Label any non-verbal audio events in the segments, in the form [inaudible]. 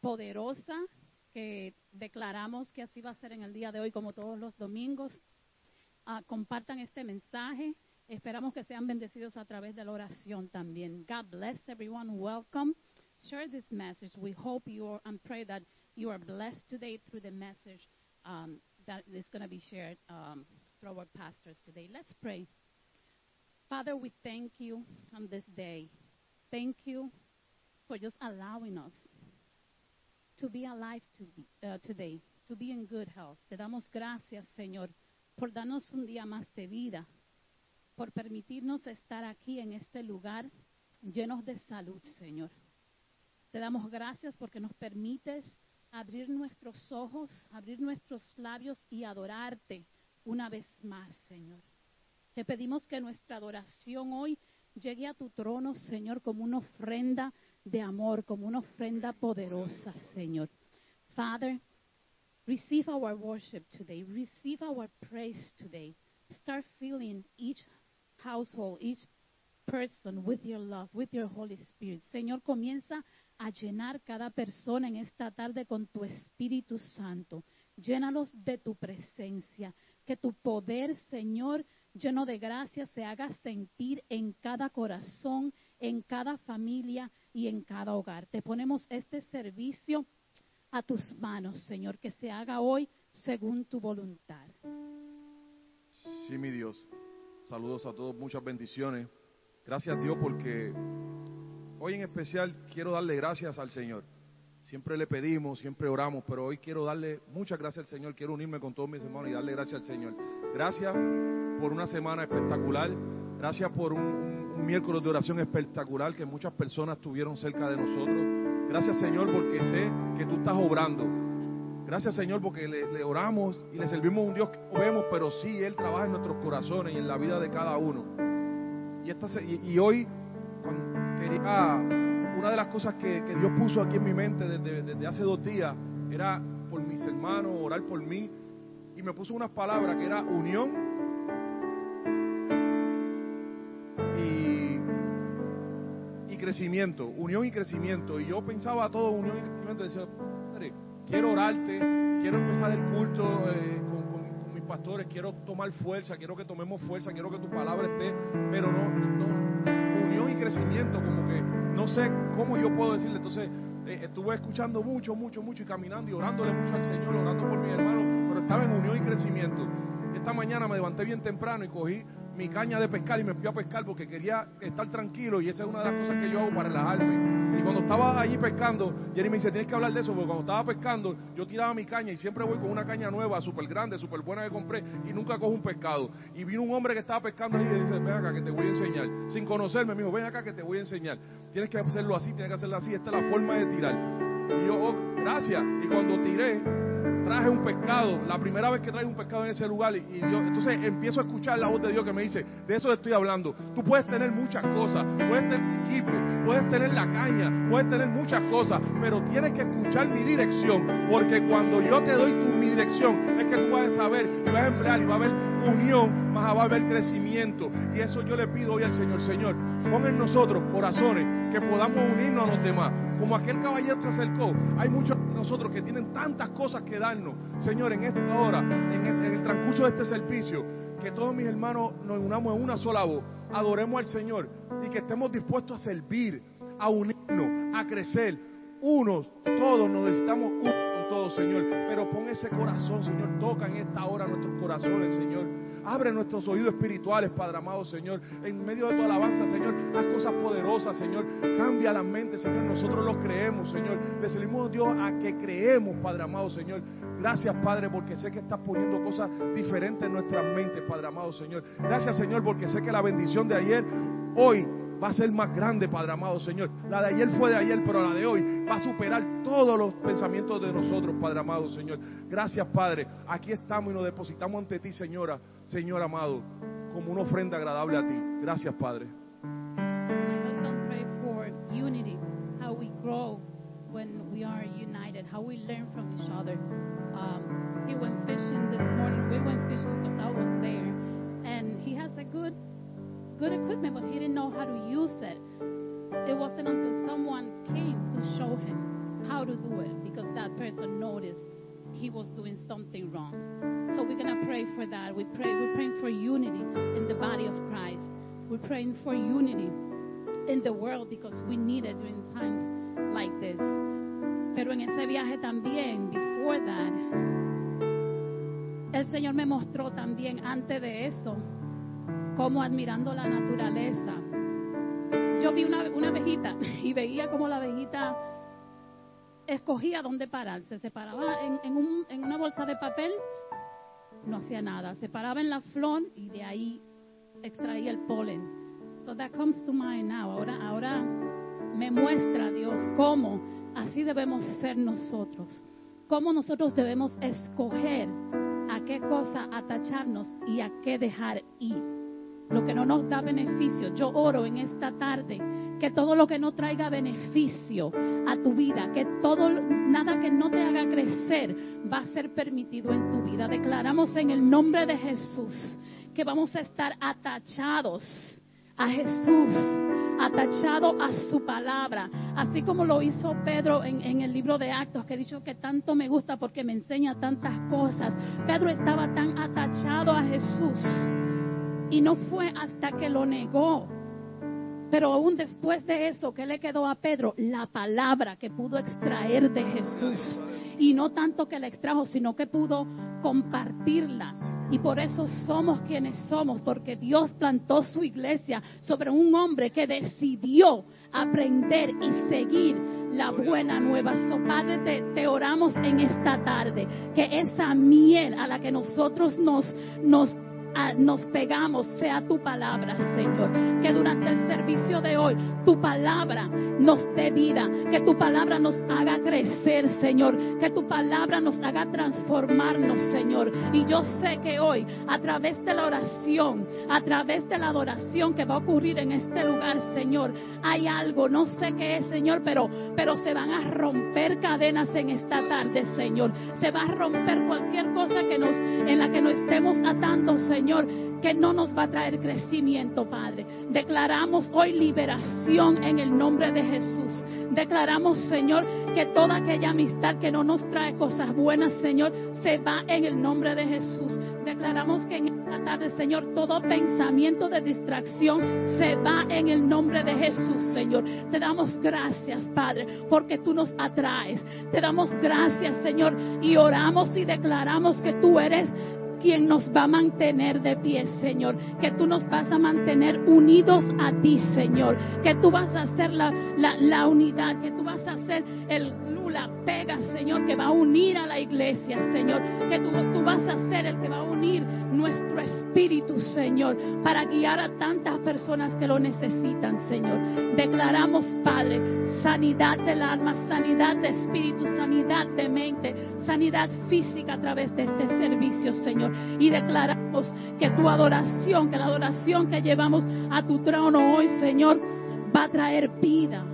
poderosa que declaramos que así va a ser en el día de hoy como todos los domingos. Ah, compartan este mensaje. Esperamos que sean bendecidos a través de la oración también. God bless everyone. Welcome. Share this message. We hope you are, and pray that you are blessed today through the message um, that is going to be shared um, through our pastors today. Let's pray. Father, we thank you on this day. Thank you for just allowing us to be alive to uh, today, to be in good health. Te damos gracias, Señor, por darnos un día más de vida, por permitirnos estar aquí en este lugar llenos de salud, Señor. Te damos gracias porque nos permites abrir nuestros ojos, abrir nuestros labios y adorarte una vez más, Señor. Te pedimos que nuestra adoración hoy llegue a tu trono, Señor, como una ofrenda de amor, como una ofrenda poderosa, Señor. Father, receive our worship today. Receive our praise today. Start filling each household, each person with your love, with your Holy Spirit. Señor, comienza a llenar cada persona en esta tarde con tu Espíritu Santo. Llénalos de tu presencia. Que tu poder, Señor, lleno de gracia, se haga sentir en cada corazón, en cada familia y en cada hogar. Te ponemos este servicio a tus manos, Señor, que se haga hoy según tu voluntad. Sí, mi Dios. Saludos a todos, muchas bendiciones. Gracias Dios porque hoy en especial quiero darle gracias al Señor. Siempre le pedimos, siempre oramos, pero hoy quiero darle muchas gracias al Señor. Quiero unirme con todos mis hermanos y darle gracias al Señor. Gracias por una semana espectacular. Gracias por un, miércoles de oración espectacular que muchas personas estuvieron cerca de nosotros. Gracias Señor porque sé que tú estás obrando. Gracias Señor porque le, oramos y le servimos a un Dios que vemos, pero sí Él trabaja en nuestros corazones y en la vida de cada uno. Y, esta, y, y hoy una de las cosas que, que Dios puso aquí en mi mente desde, desde hace dos días era por mis hermanos, orar por mí. Y me puso unas palabras que era unión crecimiento. Unión y crecimiento. Y yo pensaba todo unión y crecimiento. Decía, Padre, quiero orarte, quiero empezar el culto eh, con mis pastores, quiero tomar fuerza, quiero que tomemos fuerza, quiero que tu palabra esté, pero no, no, unión y crecimiento, como que no sé cómo yo puedo decirle. Entonces, eh, estuve escuchando mucho, mucho, mucho y caminando y orándole mucho al Señor, orando por mis hermanos, pero estaba en unión y crecimiento. Esta mañana me levanté bien temprano y cogí mi caña de pescar y me fui a pescar porque quería estar tranquilo y esa es una de las cosas que yo hago para relajarme. Y cuando estaba allí pescando, Jerry me dice, tienes que hablar de eso, porque cuando estaba pescando, yo tiraba mi caña y siempre voy con una caña nueva, súper grande, súper buena que compré y nunca cojo un pescado. Y vino un hombre que estaba pescando y dice, ven acá que te voy a enseñar. Sin conocerme, me dijo, ven acá que te voy a enseñar. Tienes que hacerlo así, tienes que hacerlo así, esta es la forma de tirar. Y yo, oh, gracias. Y cuando tiré, traje un pescado, la primera vez que traje un pescado en ese lugar, y, yo, entonces empiezo a escuchar la voz de Dios que me dice, de eso estoy hablando. Tú puedes tener muchas cosas, puedes tener equipo, puedes tener la caña, puedes tener muchas cosas, pero tienes que escuchar mi dirección, porque cuando yo te doy tu, mi dirección, es que tú vas a saber, y vas a emplear, y va a haber unión, más va a haber crecimiento. Y eso yo le pido hoy al Señor, Señor, pon en nosotros corazones que podamos unirnos a los demás. Como aquel caballero se acercó, hay muchos nosotros que tienen tantas cosas que darnos. Señor, en esta hora, en el, en el transcurso de este servicio, que todos mis hermanos nos unamos en una sola voz, adoremos al Señor y que estemos dispuestos a servir, a unirnos, a crecer. Unos, todos nos necesitamos uno con todos, Señor. Pero pon ese corazón, Señor. Toca en esta hora nuestros corazones, Señor. Abre nuestros oídos espirituales, Padre amado, Señor. En medio de tu alabanza, Señor, haz cosas poderosas, Señor. Cambia la mente, Señor. Nosotros lo creemos, Señor. Le servimos Dios a que creemos, Padre amado, Señor. Gracias, Padre, porque sé que estás poniendo cosas diferentes en nuestras mentes, Padre amado, Señor. Gracias, Señor, porque sé que la bendición de ayer, hoy, va a ser más grande, Padre amado, Señor. La de ayer fue de ayer, pero la de hoy va a superar todos los pensamientos de nosotros, Padre amado, Señor. Gracias, Padre. Aquí estamos y nos depositamos ante ti, Señora, Señor amado, como una ofrenda agradable a ti. Gracias, Padre. When we are united, how we learn from each other. Um, he went fishing this morning. We went fishing because I was there, good equipment, but he didn't know how to use it. It wasn't until someone came to show him how to do it because that person noticed he was doing something wrong. So we're gonna pray for that. We pray. We're praying for unity in the body of Christ. We're praying for unity in the world because we need it during times like this. Pero en ese viaje también, before that, el Señor me mostró también antes de eso, como admirando la naturaleza. Yo vi una, una abejita [laughs] y veía como la abejita escogía dónde pararse. Se paraba en, en, un, en una bolsa de papel, no hacía nada. Se paraba en la flor y de ahí extraía el polen. So that comes to mind now. Ahora, ahora me muestra Dios cómo así debemos ser nosotros. Cómo nosotros debemos escoger a qué cosa atacharnos y a qué dejar ir. Lo que no nos da beneficio. Yo oro en esta tarde que todo lo que no traiga beneficio a tu vida, que todo nada que no te haga crecer va a ser permitido en tu vida. Declaramos en el nombre de Jesús que vamos a estar atachados a Jesús, atachado a su palabra, así como lo hizo Pedro en, en, el libro de Actos, que he dicho que tanto me gusta porque me enseña tantas cosas. Pedro estaba tan atachado a Jesús y no fue hasta que lo negó. Pero aún después de eso, ¿qué le quedó a Pedro? La palabra que pudo extraer de Jesús. Y no tanto que la extrajo, sino que pudo compartirla. Y por eso somos quienes somos, porque Dios plantó su iglesia sobre un hombre que decidió aprender y seguir la buena nueva. So, Padre, te, te, oramos en esta tarde, que esa miel a la que nosotros nos, nos nos pegamos sea tu palabra, Señor. Que durante el servicio de hoy tu palabra nos dé vida, que tu palabra nos haga crecer, Señor, que tu palabra nos haga transformarnos, Señor. Y yo sé que hoy, a través de la oración, a través de la adoración que va a ocurrir en este lugar, Señor, hay algo, no sé qué es, Señor, pero, pero se van a romper cadenas en esta tarde, Señor. Se va a romper cualquier cosa que nos, en la que nos estemos atando, Señor, que no nos va a traer crecimiento, Padre. Declaramos hoy liberación en el nombre de Jesús. Declaramos, Señor, que toda aquella amistad que no nos trae cosas buenas, Señor, se va en el nombre de Jesús. Declaramos que en esta tarde, Señor, todo pensamiento de distracción se va en el nombre de Jesús, Señor. Te damos gracias, Padre, porque tú nos atraes. Te damos gracias, Señor, y oramos y declaramos que tú eres quien nos va a mantener de pie, Señor. Que tú nos vas a mantener unidos a ti, Señor. Que tú vas a hacer la, la, la unidad, que tú vas a hacer el la pega, Señor, que va a unir a la iglesia, Señor. Que tú, tú vas a ser el que va a unir nuestro espíritu, Señor, para guiar a tantas personas que lo necesitan, Señor. Declaramos, Padre, sanidad del alma, sanidad de espíritu, sanidad de mente, sanidad física a través de este servicio, Señor. Y declaramos que tu adoración, que la adoración que llevamos a tu trono hoy, Señor, va a traer vida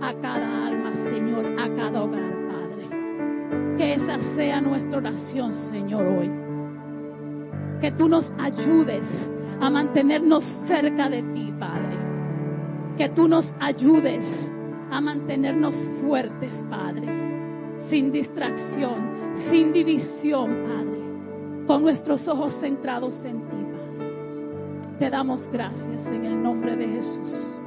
a cada alma, Señor, a cada hogar, Padre. Que esa sea nuestra oración, Señor, hoy. Que tú nos ayudes a mantenernos cerca de ti, Padre. Que tú nos ayudes a mantenernos fuertes, Padre. Sin distracción, sin división, Padre. Con nuestros ojos centrados en ti, Padre. Te damos gracias en el nombre de Jesús.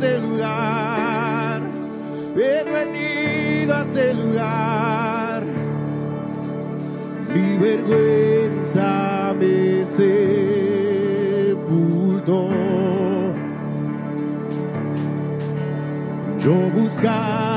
Este lugar. Bienvenido a este lugar. Mi vergüenza me sepultó. Yo buscaba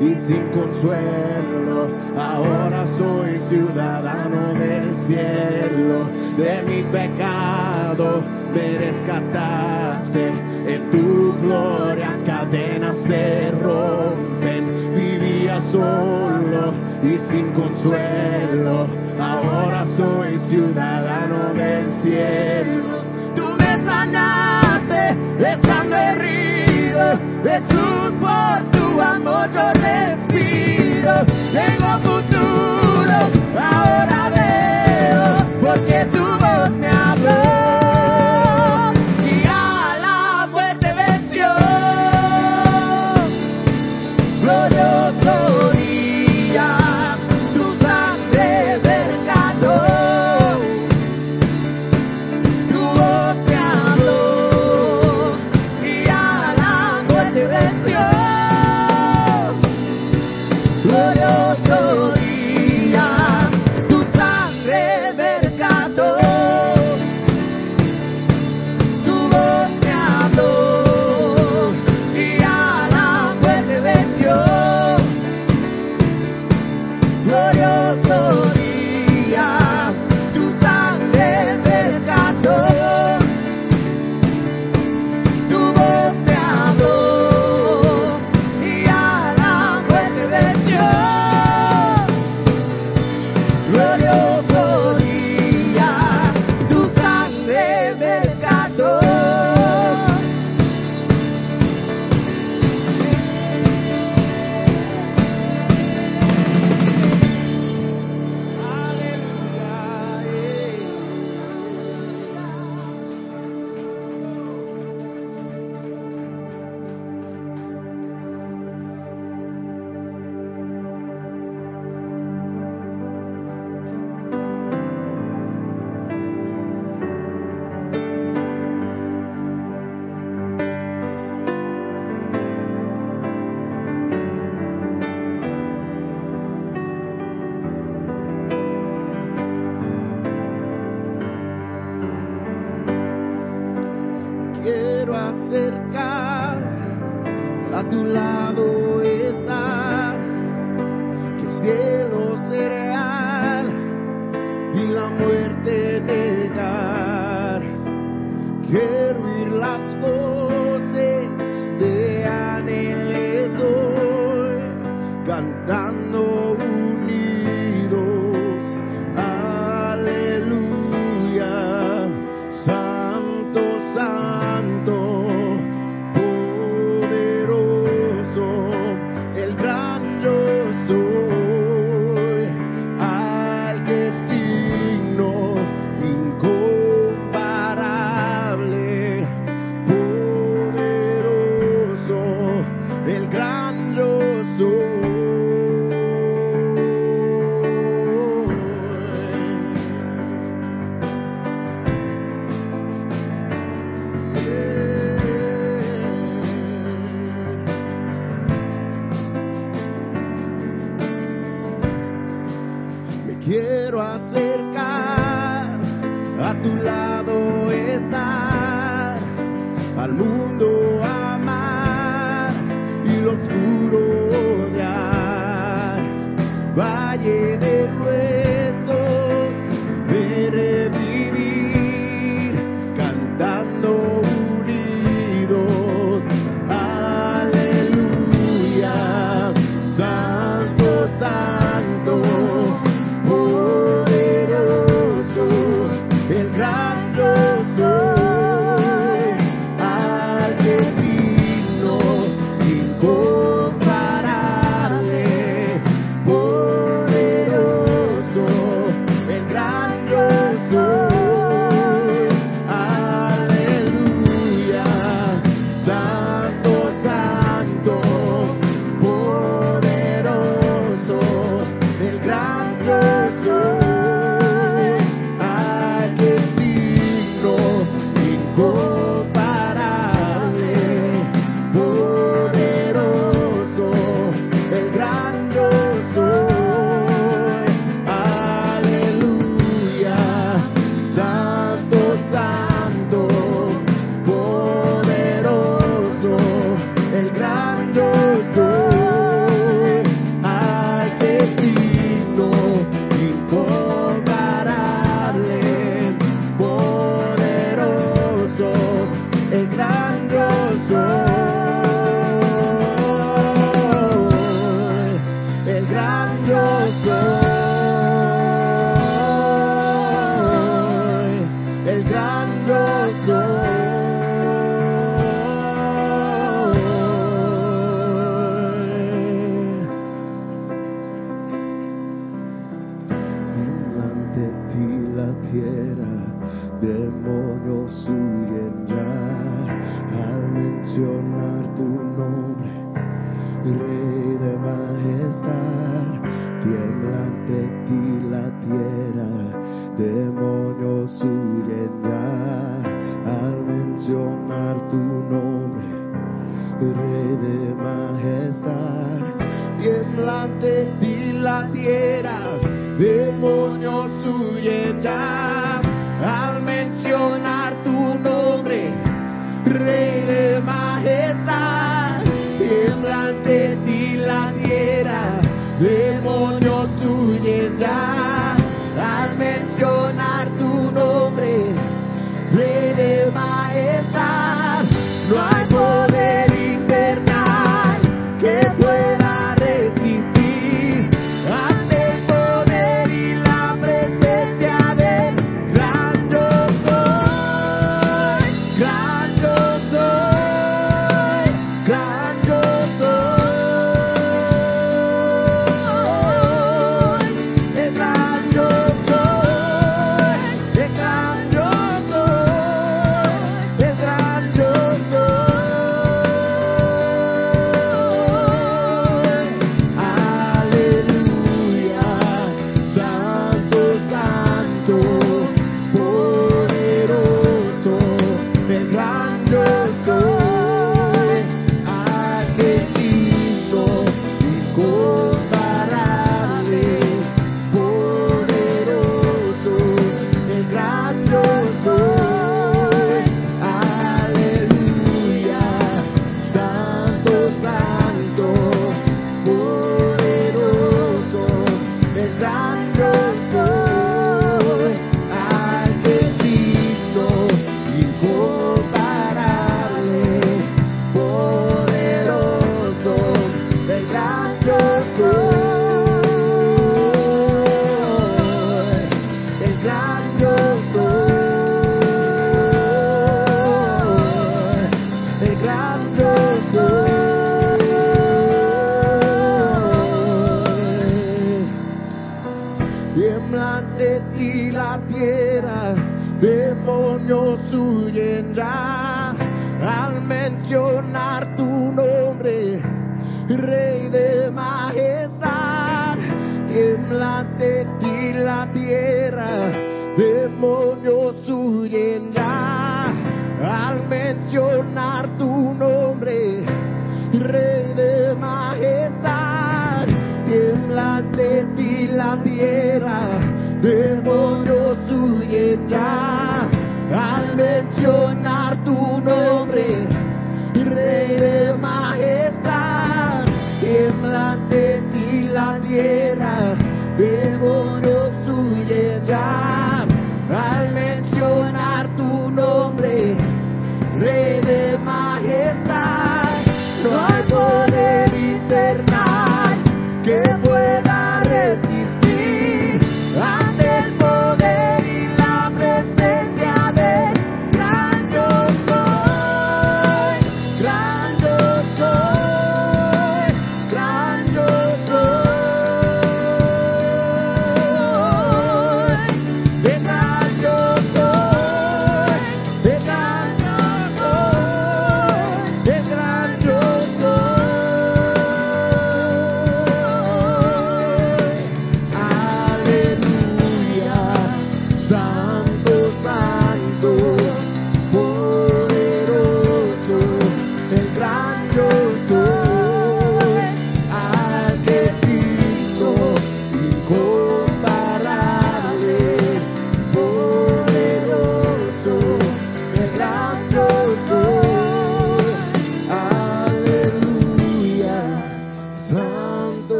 y sin consuelo. Ahora soy ciudadano del cielo, de mi pecado me rescataste. En tu gloria cadenas se rompen, vivía solo y sin consuelo. Ahora soy ciudadano del cielo. Tú me sanaste, estando herido, Jesús por ti ocho respiros.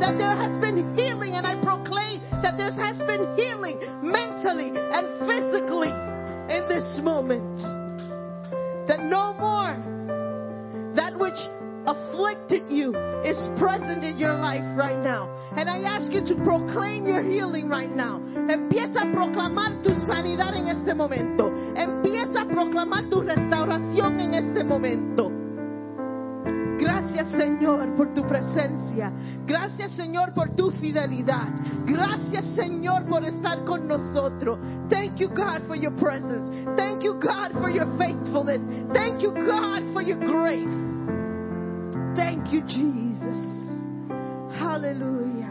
That Gracias Señor por estar con nosotros. Thank you God for your presence. Thank you God for your faithfulness. Thank you God for your grace. Thank you Jesus. Aleluya.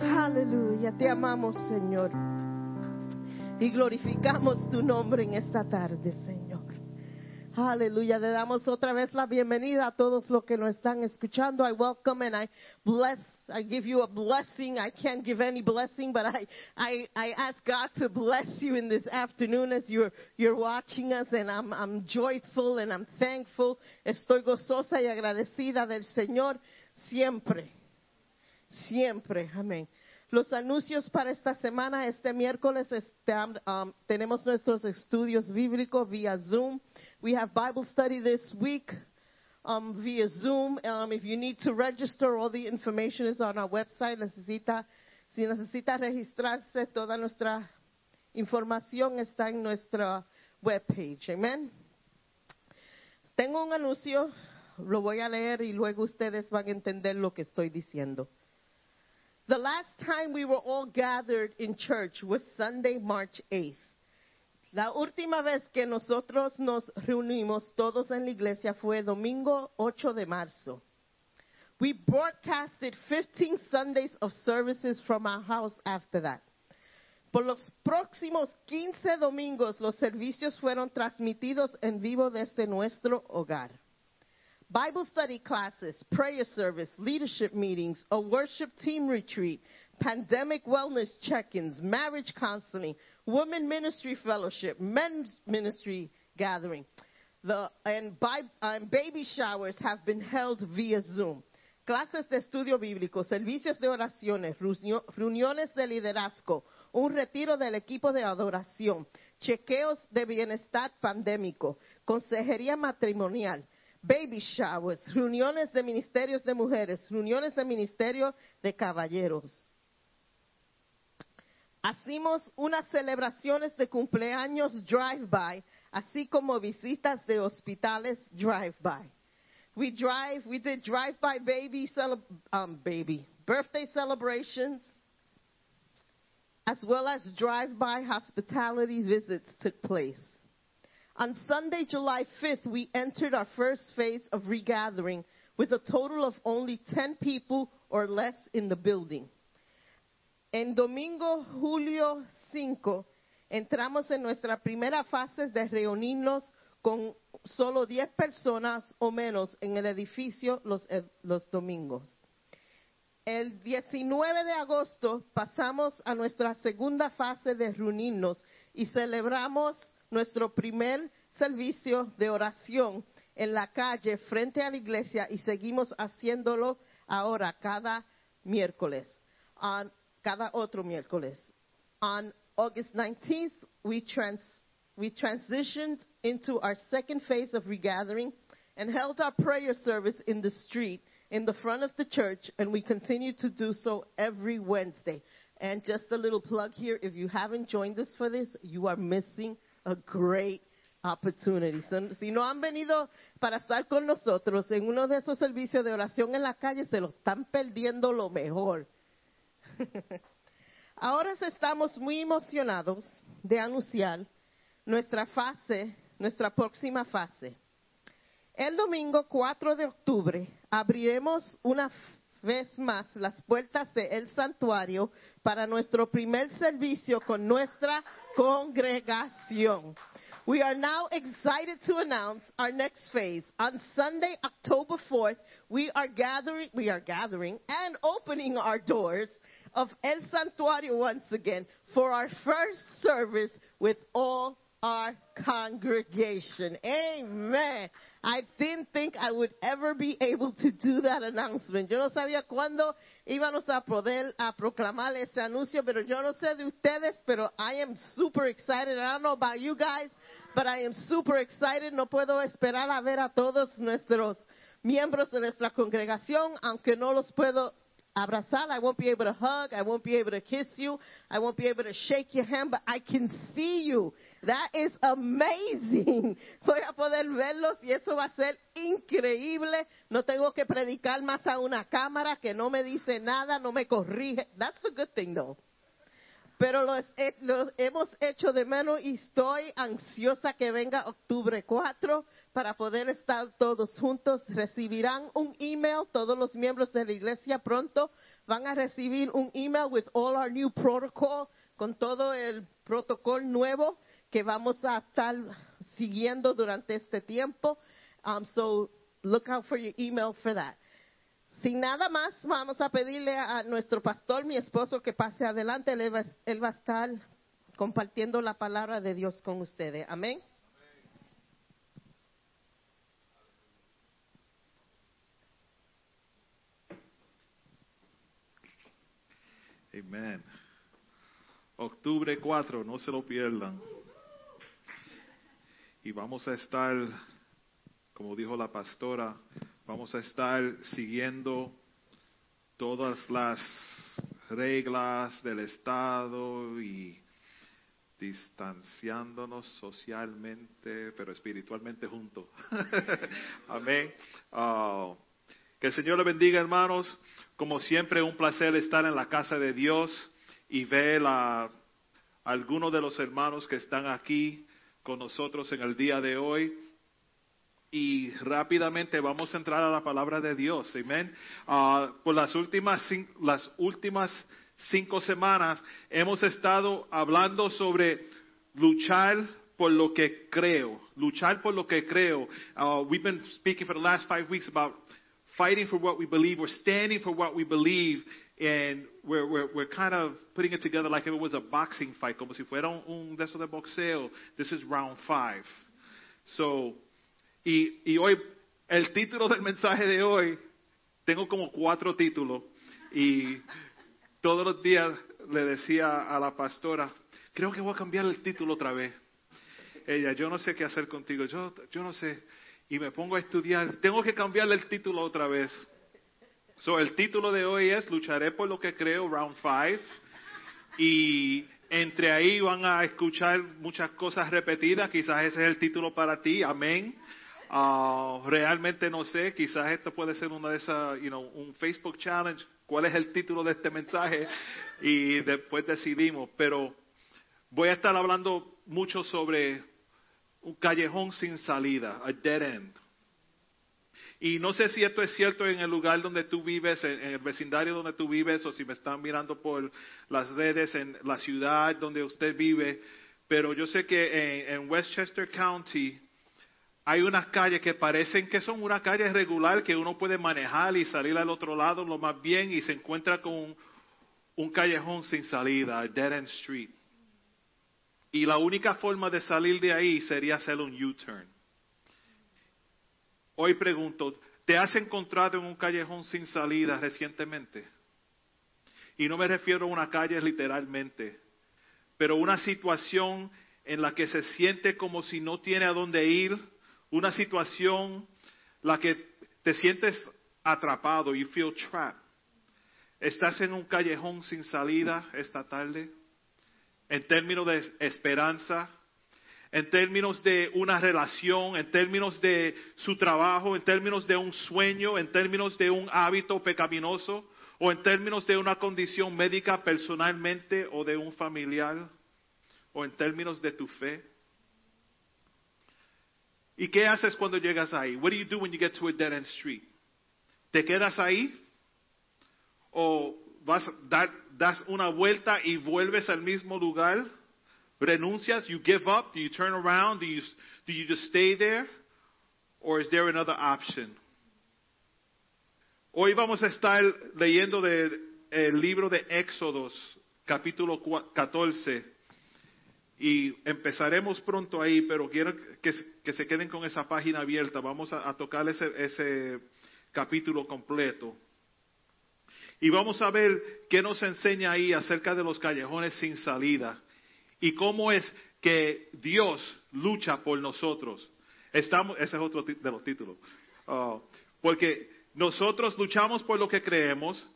Aleluya. Te amamos Señor. Y glorificamos tu nombre en esta tarde Señor. Aleluya, le damos otra vez la bienvenida a todos los que nos están escuchando. I welcome and I bless, I give you a blessing. I can't give any blessing, but I, I, I ask God to bless you in this afternoon as you're, you're watching us and I'm, I'm joyful and I'm thankful. Estoy gozosa y agradecida del Señor siempre. Siempre, amén. Los anuncios para esta semana, este miércoles este, um, tenemos nuestros estudios bíblicos vía Zoom. We have Bible study this week um, via Zoom. Um, if you need to register, all the information is on our website. Necesita, si necesita registrarse, toda nuestra información está en nuestra webpage. Amen. Tengo un anuncio, lo voy a leer y luego ustedes van a entender lo que estoy diciendo. The last time we were all gathered in church was Sunday, March 8th. La última vez que nosotros nos reunimos todos en la iglesia fue domingo 8 de marzo. We broadcasted 15 Sundays of services from our house after that. Por los próximos 15 domingos los servicios fueron transmitidos en vivo desde nuestro hogar. Bible study classes, prayer service, leadership meetings, a worship team retreat, pandemic wellness check-ins, marriage counseling, women ministry fellowship, men's ministry gathering, the, and, by, and baby showers have been held via Zoom. Clases de estudio bíblico, servicios de oraciones, reuniones de liderazgo, un retiro del equipo de adoración, chequeos de bienestar pandémico, consejería matrimonial, baby showers, reuniones de ministerios de mujeres, reuniones de ministerio de caballeros. Unas celebraciones de cumpleaños drive-by, así como visitas de hospitales drive-by. We drive, we did drive-by baby, um, baby birthday celebrations, as well as drive-by hospitality visits took place. On Sunday, July 5th, we entered our first phase of regathering with a total of only 10 people or less in the building. En domingo, julio 5, entramos en nuestra primera fase de reunirnos con solo 10 personas o menos en el edificio los, los domingos. El 19 de agosto pasamos a nuestra segunda fase de reunirnos y celebramos nuestro primer servicio de oración en la calle frente a la iglesia y seguimos haciéndolo ahora cada miércoles, on, cada otro miércoles. On August 19th, we, trans, we transitioned into our second phase of regathering and held our prayer service in the street in the front of the church, and we continue to do so every Wednesday. And just a little plug here if you haven't joined us for this, you are missing a great opportunity. So, si no han venido para estar con nosotros en uno de esos servicios de oración en la calle, se lo están perdiendo lo mejor. [laughs] Ahora estamos muy emocionados de anunciar nuestra fase, nuestra próxima fase. El domingo 4 de octubre abriremos una vez más las puertas del santuario para nuestro primer servicio con nuestra congregación. We are now excited to announce our next phase. On Sunday, October 4th, we are gathering, we are gathering and opening our doors of El Santuario once again for our first service with all our congregation. Amen. I didn't think I would ever be able to do that announcement. Yo no sabía cuándo íbamos a poder a proclamar ese anuncio, pero yo no sé de ustedes, pero I am super excited. I don't know about you guys, but I am super excited. No puedo esperar a ver a todos nuestros miembros de nuestra congregación, aunque no los puedo abrazar. I won't be able to hug. I won't be able to kiss you. I won't be able to shake your hand, but I can see you. That is amazing. [laughs] Voy a poder verlos y eso va a ser increíble. No tengo que predicar más a una cámara que no me dice nada, no me corrige. That's a good thing though. Pero los, los, hemos hecho de menos y estoy ansiosa que venga octubre 4 para poder estar todos juntos. Recibirán un email, todos los miembros de la iglesia pronto van a recibir un email with all our new protocol, con todo el protocolo nuevo que vamos a estar siguiendo durante este tiempo. Um, so look out for your email for that. Sin nada más, vamos a pedirle a nuestro pastor, mi esposo, que pase adelante. Él va, va a estar compartiendo la palabra de Dios con ustedes. Amén. Amén. Octubre 4, no se lo pierdan. Y vamos a estar, como dijo la pastora, vamos a estar siguiendo todas las reglas del Estado y distanciándonos socialmente, pero espiritualmente juntos. [laughs] Amén. Ah, que el Señor le bendiga, hermanos. Como siempre, un placer estar en la casa de Dios y ver a algunos de los hermanos que están aquí con nosotros en el día de hoy. Y rápidamente vamos a entrar a la palabra de Dios. Amén. Ah, por las últimas, las últimas cinco semanas hemos estado hablando sobre luchar por lo que creo. Luchar por lo que creo. Uh, we've been speaking for the last five weeks about fighting for what we believe. We're standing for what we believe. And we're, we're, we're kind of putting it together like if it was a boxing fight, como si fuera un, un de de boxeo. This is round five. So, y, y hoy, el título del mensaje de hoy, tengo como cuatro títulos. Y todos los días le decía a la pastora, creo que voy a cambiar el título otra vez. Ella, yo no sé qué hacer contigo, yo, yo no sé. Y me pongo a estudiar, tengo que cambiarle el título otra vez. So, el título de hoy es Lucharé por lo que creo, Round 5. Y entre ahí van a escuchar muchas cosas repetidas, quizás ese es el título para ti, amén. Uh, realmente no sé, quizás esto puede ser una de esas, you know, un Facebook Challenge, cuál es el título de este mensaje y después decidimos, pero voy a estar hablando mucho sobre un callejón sin salida, a dead end. Y no sé si esto es cierto en el lugar donde tú vives, en, el vecindario donde tú vives, o si me están mirando por las redes en la ciudad donde usted vive, pero yo sé que en, en Westchester County hay unas calles que parecen que son una calle regular que uno puede manejar y salir al otro lado lo más bien y se encuentra con un, callejón sin salida, dead end street. Y la única forma de salir de ahí sería hacer un U-turn. Hoy pregunto, ¿te has encontrado en un callejón sin salida recientemente? Y no me refiero a una calle literalmente, pero una situación en la que se siente como si no tiene a dónde ir, una situación la que te sientes atrapado, you feel trapped. ¿Estás en un callejón sin salida esta tarde? En términos de esperanza, en términos de una relación, en términos de su trabajo, en términos de un sueño, en términos de un hábito pecaminoso o en términos de una condición médica personalmente o de un familiar o en términos de tu fe. ¿Y qué haces cuando llegas ahí? What do you do when you get to a dead end street? ¿Te quedas ahí? ¿O vas dar, das una vuelta y vuelves al mismo lugar? ¿Renuncias? You give up? Do you turn around? Do you, do you just stay there? Or is there another option? Hoy vamos a estar leyendo del el libro de Éxodos, capítulo 14. Y empezaremos pronto ahí, pero quiero que, se queden con esa página abierta. Vamos a, tocar ese, ese capítulo completo. Y vamos a ver qué nos enseña ahí acerca de los callejones sin salida y cómo es que Dios lucha por nosotros. Estamos, ese es otro de los títulos. Uh, porque nosotros luchamos por lo que creemos.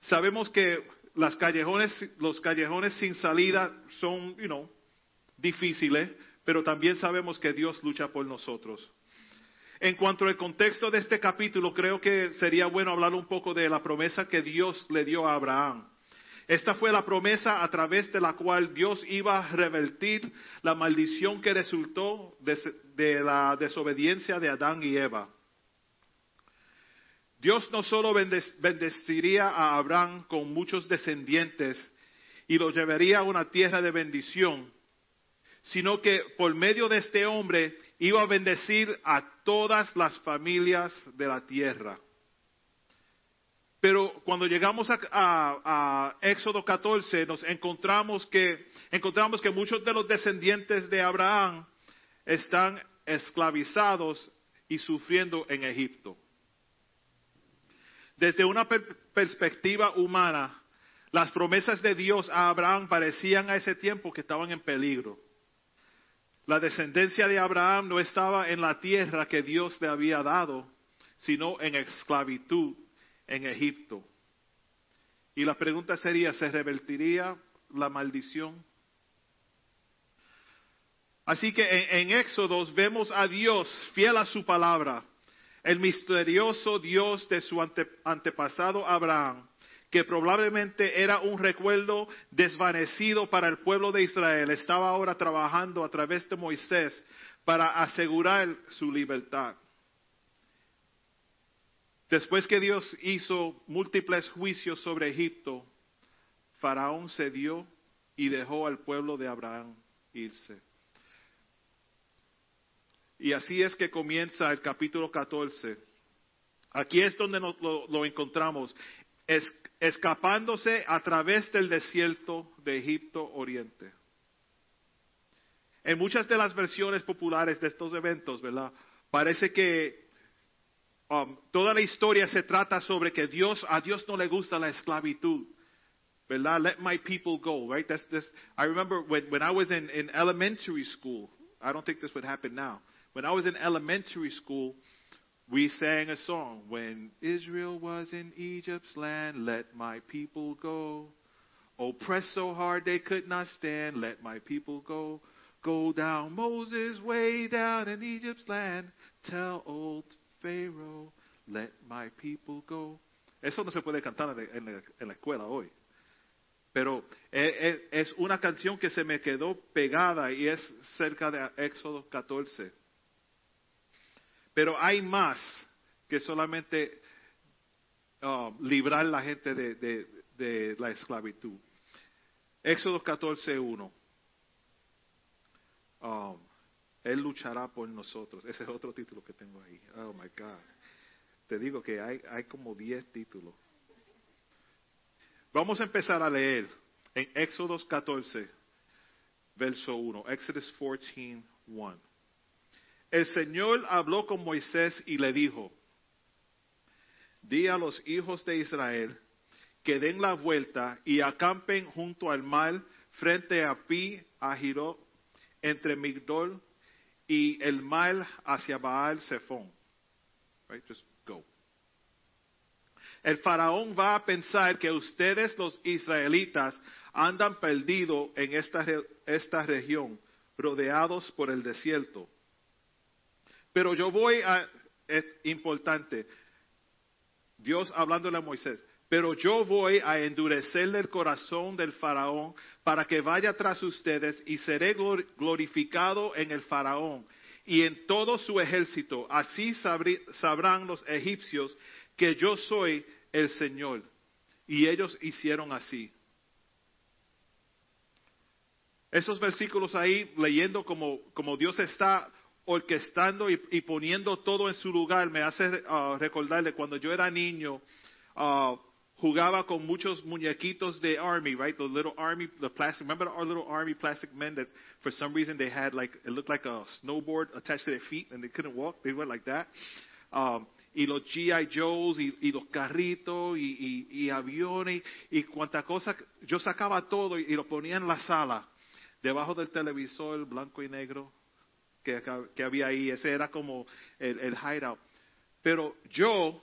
Sabemos que las callejones, los callejones sin salida son, you know, difíciles, pero también sabemos que Dios lucha por nosotros. En cuanto al contexto de este capítulo, creo que sería bueno hablar un poco de la promesa que Dios le dio a Abraham. Esta fue la promesa a través de la cual Dios iba a revertir la maldición que resultó de, la desobediencia de Adán y Eva. Dios no solo bendeciría a Abraham con muchos descendientes y lo llevaría a una tierra de bendición, sino que por medio de este hombre iba a bendecir a todas las familias de la tierra. Pero cuando llegamos a, Éxodo 14 nos encontramos que, encontramos que muchos de los descendientes de Abraham están esclavizados y sufriendo en Egipto. Desde una per perspectiva humana, las promesas de Dios a Abraham parecían a ese tiempo que estaban en peligro. La descendencia de Abraham no estaba en la tierra que Dios le había dado, sino en esclavitud en Egipto. Y la pregunta sería, ¿se revertiría la maldición? Así que en, en Éxodos vemos a Dios fiel a su palabra, el misterioso Dios de su ante, antepasado Abraham, que probablemente era un recuerdo desvanecido para el pueblo de Israel, estaba ahora trabajando a través de Moisés para asegurar su libertad. Después que Dios hizo múltiples juicios sobre Egipto, Faraón cedió y dejó al pueblo de Abraham irse. Y así es que comienza el capítulo 14. Aquí es donde nos, lo, lo, encontramos, escapándose a través del desierto de Egipto Oriente. En muchas de las versiones populares de estos eventos, ¿verdad? Parece que um, toda la historia se trata sobre que Dios, a Dios no le gusta la esclavitud. ¿Verdad? Let my people go, right? I remember when, I was in elementary school, I don't think this would happen now. When I was in elementary school, we sang a song. When Israel was in Egypt's land, let my people go. Oppressed so hard they could not stand, let my people go. Go down Moses way down in Egypt's land. Tell old Pharaoh, let my people go. Eso no se puede cantar en la, en la escuela hoy. Pero eh, eh, es una canción que se me quedó pegada y es cerca de Éxodo 14. Pero hay más que solamente uh, librar la gente de, de, de, la esclavitud. Éxodo 14, 1. Um, él luchará por nosotros. Ese es otro título que tengo ahí. Oh my God. Te digo que hay, hay como 10 títulos. Vamos a empezar a leer en Éxodo 14, verso 1. Exodus 14, 1. El Señor habló con Moisés y le dijo, di a los hijos de Israel que den la vuelta y acampen junto al mar frente a Pi, a Jiró, entre Migdol y el mar hacia Baal Zephon. Right, just go. El faraón va a pensar que ustedes los israelitas andan perdidos en esta, esta región, rodeados por el desierto. Pero yo voy a, es importante, Dios hablándole a Moisés, pero yo voy a endurecerle el corazón del faraón para que vaya tras ustedes y seré glorificado en el faraón y en todo su ejército. Así sabrán los egipcios que yo soy el Señor. Y ellos hicieron así. Esos versículos ahí, leyendo como, como Dios está orquestando y, poniendo todo en su lugar, me hace uh, recordarle cuando yo era niño, uh, jugaba con muchos muñequitos de army, right? The little army, the plastic. Remember our little army plastic men that, for some reason, they had like it looked like a snowboard attached to their feet, and they couldn't walk. They went like that. Um, y los G.I. Joes y, los carritos y, y, y aviones y cuanta cosa. Yo sacaba todo y, lo ponía en la sala, debajo del televisor blanco y negro que, había ahí. Ese era como el, el hideout. Pero yo,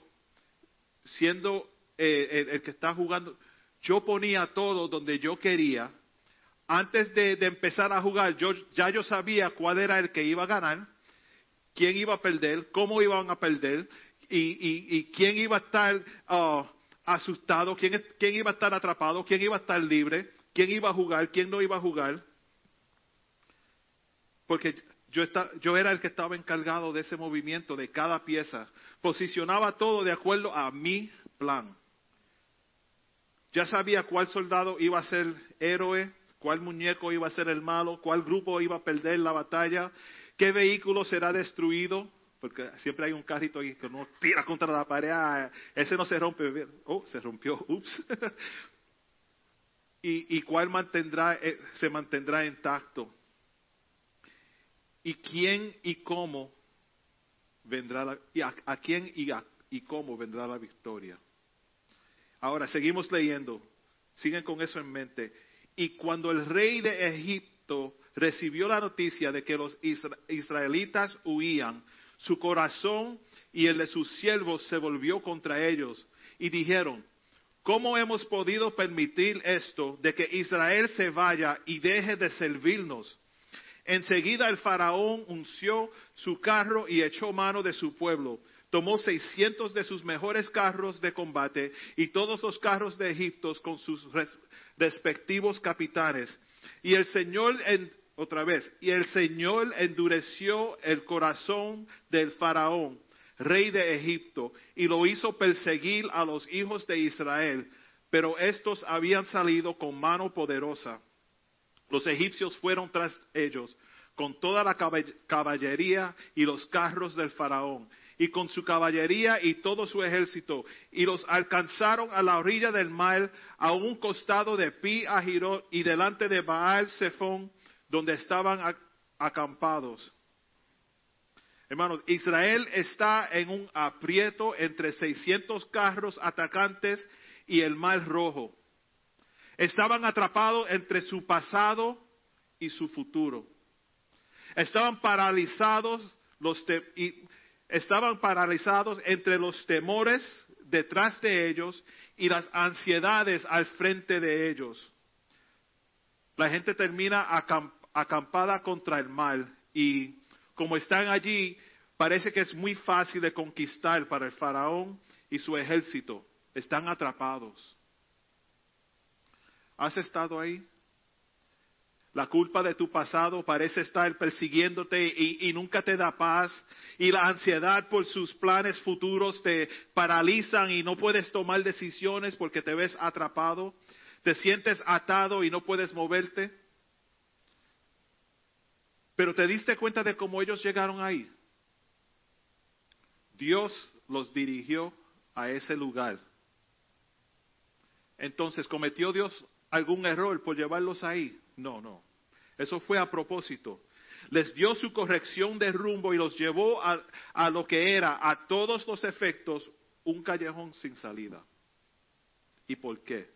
siendo eh, el, que está jugando, yo ponía todo donde yo quería. Antes de, empezar a jugar, yo, ya yo sabía cuál era el que iba a ganar, quién iba a perder, cómo iban a perder y, y, y quién iba a estar uh, asustado, quién, quién iba a estar atrapado, quién iba a estar libre, quién iba a jugar, quién no iba a jugar. Porque yo, está, yo, era el que estaba encargado de ese movimiento, de cada pieza. Posicionaba todo de acuerdo a mi plan. Ya sabía cuál soldado iba a ser héroe, cuál muñeco iba a ser el malo, cuál grupo iba a perder la batalla, qué vehículo será destruido, porque siempre hay un carrito ahí que no tira contra la pared, ah, ese no se rompe, oh, se rompió, [laughs] ups. y, y, cuál mantendrá, eh, se mantendrá intacto. Y quién y cómo vendrá la, y a, quién y, a, y cómo vendrá la victoria. Ahora, seguimos leyendo. Siguen con eso en mente. Y cuando el rey de Egipto recibió la noticia de que los israelitas huían, su corazón y el de sus siervos se volvió contra ellos. Y dijeron, ¿cómo hemos podido permitir esto de que Israel se vaya y deje de servirnos? Enseguida el faraón unció su carro y echó mano de su pueblo tomó seiscientos de sus mejores carros de combate y todos los carros de Egipto con sus respectivos capitanes. Y el Señor, otra vez, y el Señor endureció el corazón del faraón, rey de Egipto, y lo hizo perseguir a los hijos de Israel, pero estos habían salido con mano poderosa. Los egipcios fueron tras ellos con toda la caballería y los carros del faraón y con su caballería y todo su ejército, y los alcanzaron a la orilla del mar, a un costado de Pi Ahirot y delante de Baal Zephon, donde estaban acampados. Hermanos, Israel está en un aprieto entre 600 carros atacantes y el mar rojo. Estaban atrapados entre su pasado y su futuro. Estaban paralizados los y estaban paralizados entre los temores detrás de ellos y las ansiedades al frente de ellos. La gente termina acampada contra el mal y como están allí, parece que es muy fácil de conquistar para el faraón y su ejército. Están atrapados. ¿Has estado ahí? La culpa de tu pasado parece estar persiguiéndote y, nunca te da paz. Y la ansiedad por sus planes futuros te paralizan y no puedes tomar decisiones porque te ves atrapado. Te sientes atado y no puedes moverte. Pero te diste cuenta de cómo ellos llegaron ahí. Dios los dirigió a ese lugar. Entonces, ¿cometió Dios algún error por llevarlos ahí? No, no. Eso fue a propósito. les dio su corrección de rumbo y los llevó a, a lo que era, a todos los efectos, un callejón sin salida. ¿Y por qué?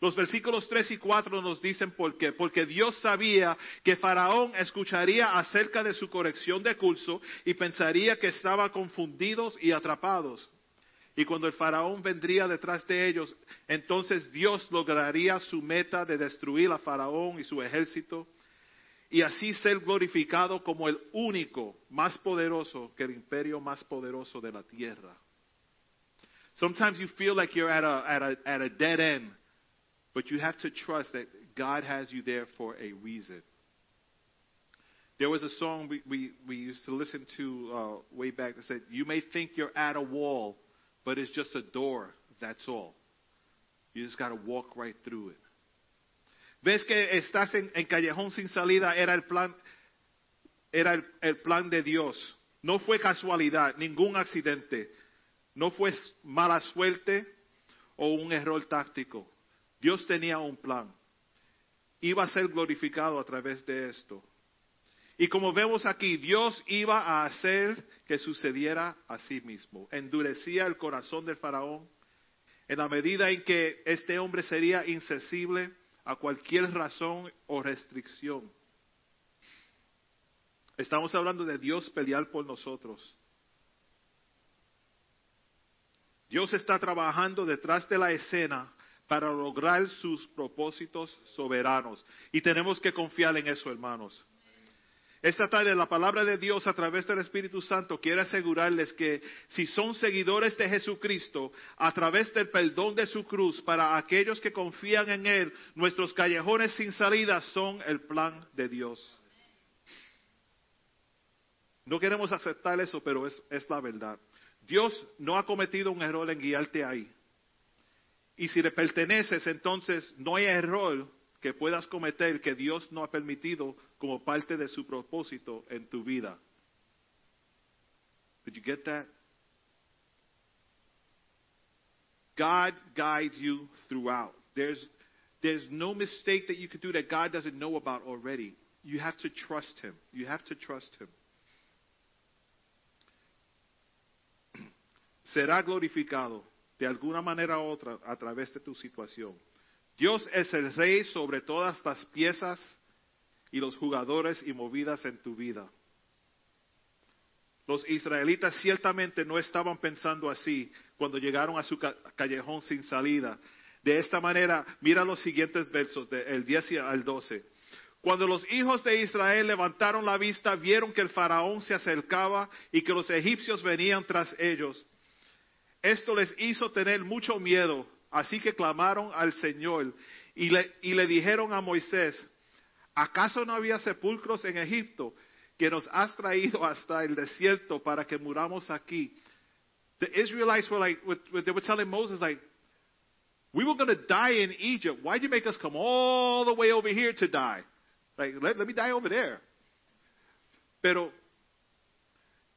Los versículos 3 y 4 nos dicen por qué. Porque Dios sabía que Faraón escucharía acerca de su corrección de curso y pensaría que estaban confundidos y atrapados. Y cuando el faraón vendría detrás de ellos, entonces Dios lograría su meta de destruir a faraón y su ejército y así ser glorificado como el único más poderoso que el imperio más poderoso de la tierra. Sometimes you feel like you're at a, at a, at a dead end, but you have to trust that God has you there for a reason. There was a song we, we, we used to listen to uh, way back that said, You may think you're at a wall, but it's just a door, that's all. You just got to walk right through it. Ves que estás en, en, callejón sin salida, era el plan, era el, el plan de Dios. No fue casualidad, ningún accidente. No fue mala suerte o un error táctico. Dios tenía un plan. Iba a ser glorificado a través de esto. Y como vemos aquí, Dios iba a hacer que sucediera a sí mismo. Endurecía el corazón del faraón en la medida en que este hombre sería insensible a cualquier razón o restricción. Estamos hablando de Dios pelear por nosotros. Dios está trabajando detrás de la escena para lograr sus propósitos soberanos. Y tenemos que confiar en eso, hermanos. Esta tarde la palabra de Dios a través del Espíritu Santo quiere asegurarles que si son seguidores de Jesucristo, a través del perdón de su cruz, para aquellos que confían en Él, nuestros callejones sin salida son el plan de Dios. No queremos aceptar eso, pero es, es la verdad. Dios no ha cometido un error en guiarte ahí. Y si le perteneces, entonces no hay error que puedas cometer que Dios no ha permitido como parte de su propósito en tu vida. Did you get that? God guides you throughout. There's, there's no mistake that you could do that God doesn't know about already. You have to trust Him. You have to trust Him. [clears throat] Será glorificado de alguna manera u otra a través de tu situación. Dios es el rey sobre todas las piezas y los jugadores y movidas en tu vida. Los israelitas ciertamente no estaban pensando así cuando llegaron a su callejón sin salida. De esta manera, mira los siguientes versos, del 10 al 12. Cuando los hijos de Israel levantaron la vista, vieron que el faraón se acercaba y que los egipcios venían tras ellos. Esto les hizo tener mucho miedo Así que clamaron al Señor y le, dijeron a Moisés, ¿acaso no había sepulcros en Egipto que nos has traído hasta el desierto para que muramos aquí? The Israelites were like, they were telling Moses like, we were going to die in Egypt. Why'd you make us come all the way over here to die? Like, let, let me die over there. Pero,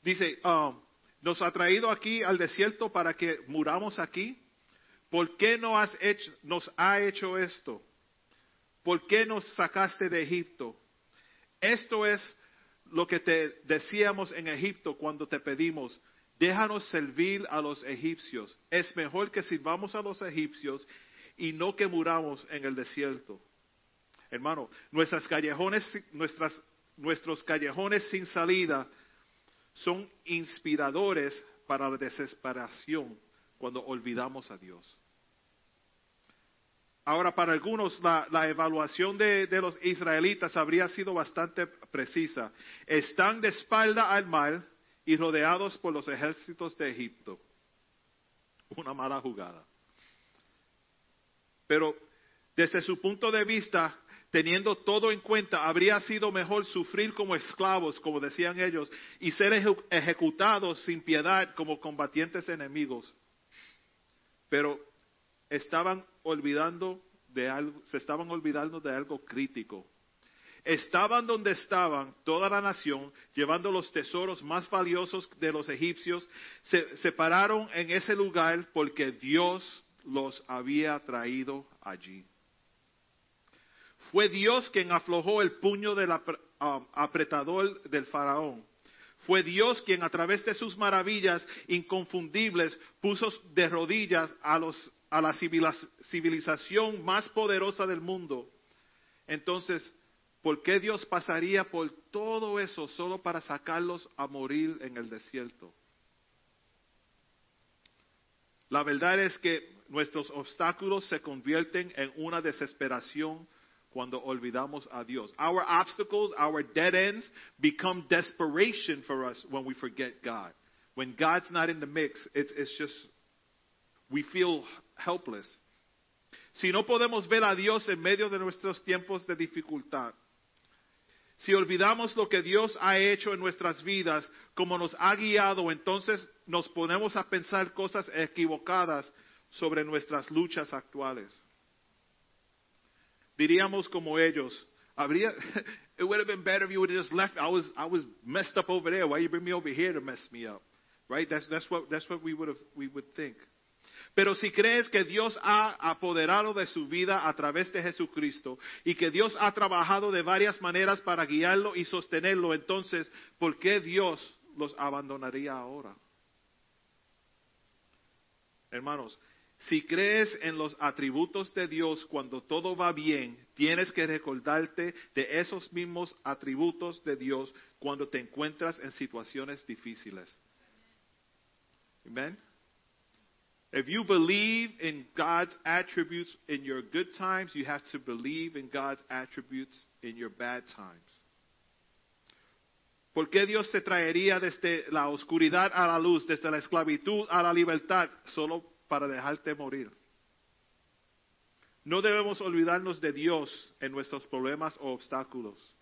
dice, um, nos ha traído aquí al desierto para que muramos aquí. ¿Por qué no has hecho, nos ha hecho esto? ¿Por qué nos sacaste de Egipto? Esto es lo que te decíamos en Egipto cuando te pedimos, déjanos servir a los egipcios. Es mejor que sirvamos a los egipcios y no que muramos en el desierto. Hermano, nuestras callejones, nuestras, nuestros callejones sin salida son inspiradores para la desesperación cuando olvidamos a Dios. Ahora, para algunos, la, evaluación de, de, los israelitas habría sido bastante precisa. Están de espalda al mar y rodeados por los ejércitos de Egipto. Una mala jugada. Pero desde su punto de vista, teniendo todo en cuenta, habría sido mejor sufrir como esclavos, como decían ellos, y ser ejecutados sin piedad como combatientes enemigos pero estaban olvidando de algo, se estaban olvidando de algo crítico. Estaban donde estaban toda la nación, llevando los tesoros más valiosos de los egipcios, se, se pararon en ese lugar porque Dios los había traído allí. Fue Dios quien aflojó el puño de la, um, apretador del faraón. Fue Dios quien a través de sus maravillas inconfundibles puso de rodillas a, los, a la civilización más poderosa del mundo. Entonces, ¿por qué Dios pasaría por todo eso solo para sacarlos a morir en el desierto? La verdad es que nuestros obstáculos se convierten en una desesperación cuando olvidamos a Dios. Our obstacles, our dead ends become desperation for us when we forget God. When God's not in the mix, it's, it's just, we feel helpless. Si no podemos ver a Dios en medio de nuestros tiempos de dificultad, si olvidamos lo que Dios ha hecho en nuestras vidas, como nos ha guiado, entonces nos ponemos a pensar cosas equivocadas sobre nuestras luchas actuales. Diríamos como ellos, habría, [laughs] it would have been better if you would have just left. I was, I was messed up over there. Why you bring me over here to mess me up? Right? That's, that's what, that's what we would have, we would think. Pero si crees que Dios ha apoderado de su vida a través de Jesucristo y que Dios ha trabajado de varias maneras para guiarlo y sostenerlo, entonces, ¿por qué Dios los abandonaría ahora? Hermanos, si crees en los atributos de Dios cuando todo va bien, tienes que recordarte de esos mismos atributos de Dios cuando te encuentras en situaciones difíciles. Amen. If you believe in God's attributes in your good times, you have to believe in God's attributes in your bad times. ¿Por qué Dios te traería desde la oscuridad a la luz, desde la esclavitud a la libertad, solo para dejarte morir? No debemos olvidarnos de Dios en nuestros problemas o obstáculos.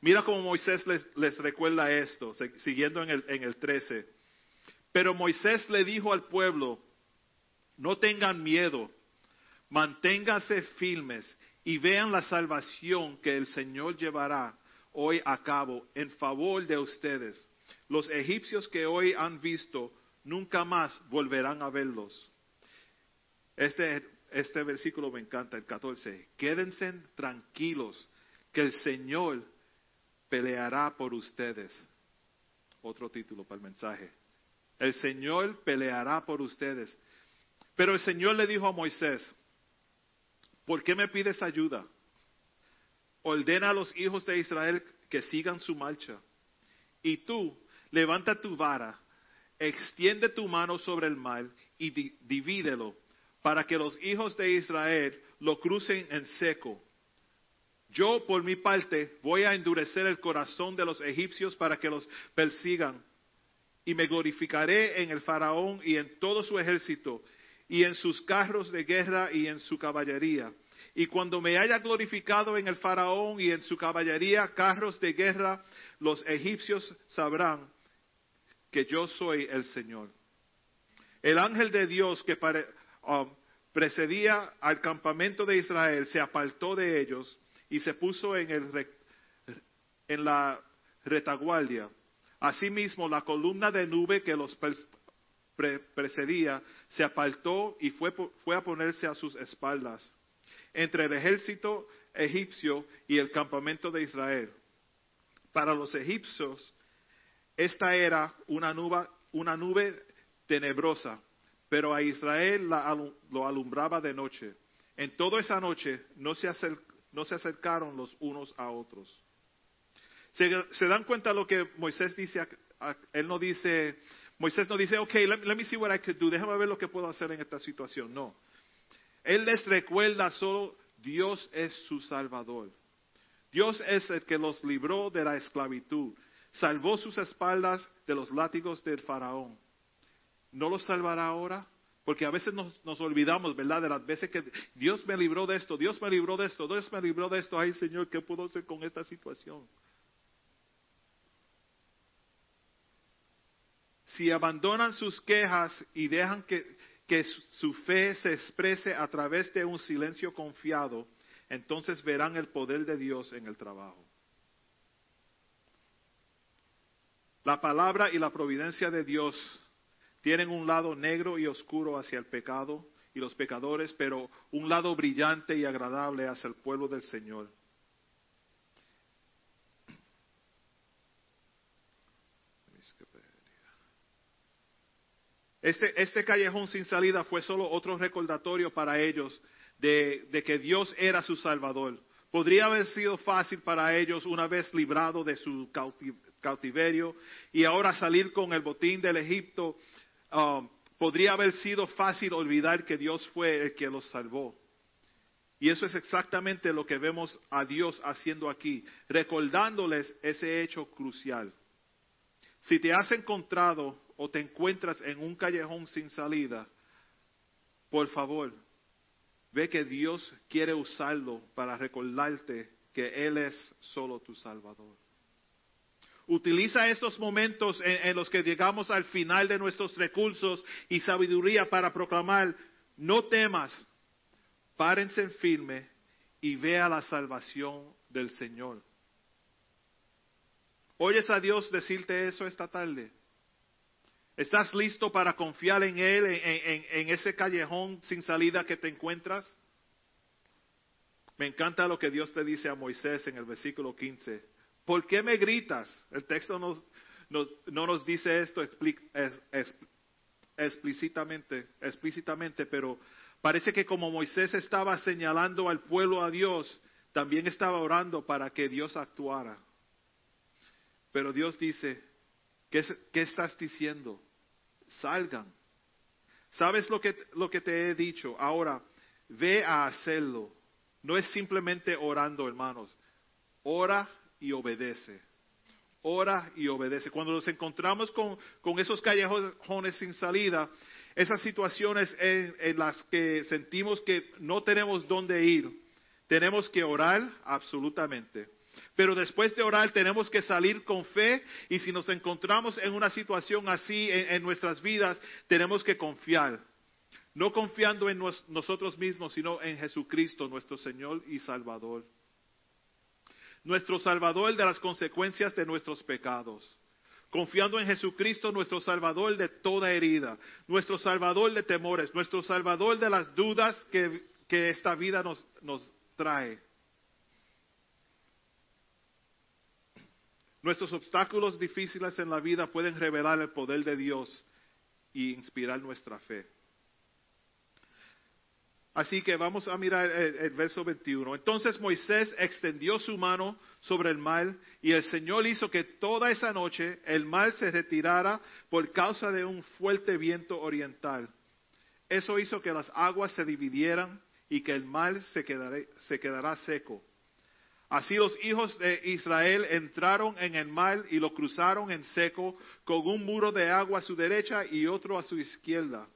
Mira cómo Moisés les, recuerda esto, siguiendo en el, en el 13. Pero Moisés le dijo al pueblo, no tengan miedo, manténganse firmes y vean la salvación que el Señor llevará hoy a cabo en favor de ustedes. Los egipcios que hoy han visto nunca más volverán a verlos. Este, este versículo me encanta, el 14. Quédense tranquilos que el Señor peleará por ustedes. Otro título para el mensaje. El Señor peleará por ustedes. Pero el Señor le dijo a Moisés, ¿por qué me pides ayuda? Ordena a los hijos de Israel que sigan su marcha. Y tú, levanta tu vara, extiende tu mano sobre el mar y divídelo, para que los hijos de Israel lo crucen en seco. Yo, por mi parte, voy a endurecer el corazón de los egipcios para que los persigan. Y me glorificaré en el faraón y en todo su ejército y en sus carros de guerra y en su caballería. Y cuando me haya glorificado en el faraón y en su caballería, carros de guerra, los egipcios sabrán que yo soy el Señor. El ángel de Dios que um, precedía al campamento de Israel se apartó de ellos y se puso en, el, en la retaguardia. Asimismo, la columna de nube que los precedía, se apartó y fue, fue a ponerse a sus espaldas, entre el ejército egipcio y el campamento de Israel. Para los egipcios, esta era una una nube tenebrosa, pero a Israel lo alumbraba de noche. En toda esa noche no se, no se acercaron los unos a otros. Se, dan cuenta lo que Moisés dice, él no dice, Moisés no dice, ok, let, me see what I could do, déjame ver lo que puedo hacer en esta situación. No. Él les recuerda solo, Dios es su Salvador. Dios es el que los libró de la esclavitud. Salvó sus espaldas de los látigos del faraón. ¿No los salvará ahora? Porque a veces nos, olvidamos, ¿verdad? De las veces que Dios me libró de esto, Dios me libró de esto, Dios me libró de esto. Ay, Señor, ¿qué puedo hacer con esta situación? si abandonan sus quejas y dejan que su fe se exprese a través de un silencio confiado, entonces verán el poder de Dios en el trabajo. La palabra y la providencia de Dios tienen un lado negro y oscuro hacia el pecado y los pecadores, pero un lado brillante y agradable hacia el pueblo del Señor. Este, este callejón sin salida fue solo otro recordatorio para ellos de, que Dios era su Salvador. Podría haber sido fácil para ellos una vez librado de su cautiverio y ahora salir con el botín del Egipto um, podría haber sido fácil olvidar que Dios fue el que los salvó. Y eso es exactamente lo que vemos a Dios haciendo aquí, recordándoles ese hecho crucial. Si te has encontrado o te encuentras en un callejón sin salida, por favor, ve que Dios quiere usarlo para recordarte que Él es solo tu Salvador. Utiliza estos momentos en, los que llegamos al final de nuestros recursos y sabiduría para proclamar, no temas, párense en firme y vea la salvación del Señor. ¿Oyes a Dios decirte eso esta tarde? ¿Estás listo para confiar en Él, en, en- en ese callejón sin salida que te encuentras? Me encanta lo que Dios te dice a Moisés en el versículo 15. ¿Por qué me gritas? El texto no nos dice esto explícitamente, explícitamente, pero parece que como Moisés estaba señalando al pueblo a Dios, también estaba orando para que Dios actuara. Pero Dios dice, ¿qué, es- qué estás diciendo? Salgan. ¿Sabes lo que, lo que te he dicho? Ahora, ve a hacerlo. No es simplemente orando, hermanos. Ora y obedece. Ora y obedece. Cuando nos encontramos con, con esos callejones sin salida, esas situaciones en, las que sentimos que no tenemos dónde ir, tenemos que orar absolutamente. Pero después de orar tenemos que salir con fe y si nos encontramos en una situación así en, nuestras vidas, tenemos que confiar. No confiando en nos- nosotros mismos, sino en Jesucristo, nuestro Señor y Salvador. Nuestro Salvador de las consecuencias de nuestros pecados. Confiando en Jesucristo, nuestro Salvador de toda herida, nuestro Salvador de temores, nuestro Salvador de las dudas que, que esta vida nos, nos trae. Nuestros obstáculos difíciles en la vida pueden revelar el poder de Dios y inspirar nuestra fe. Así que vamos a mirar el, verso 21. Entonces Moisés extendió su mano sobre el mar y el Señor hizo que toda esa noche el mar se retirara por causa de un fuerte viento oriental. Eso hizo que las aguas se dividieran y que el mar se, se quedará seco. Así los hijos de Israel entraron en el mar y lo cruzaron en seco con un muro de agua a su derecha y otro a su izquierda.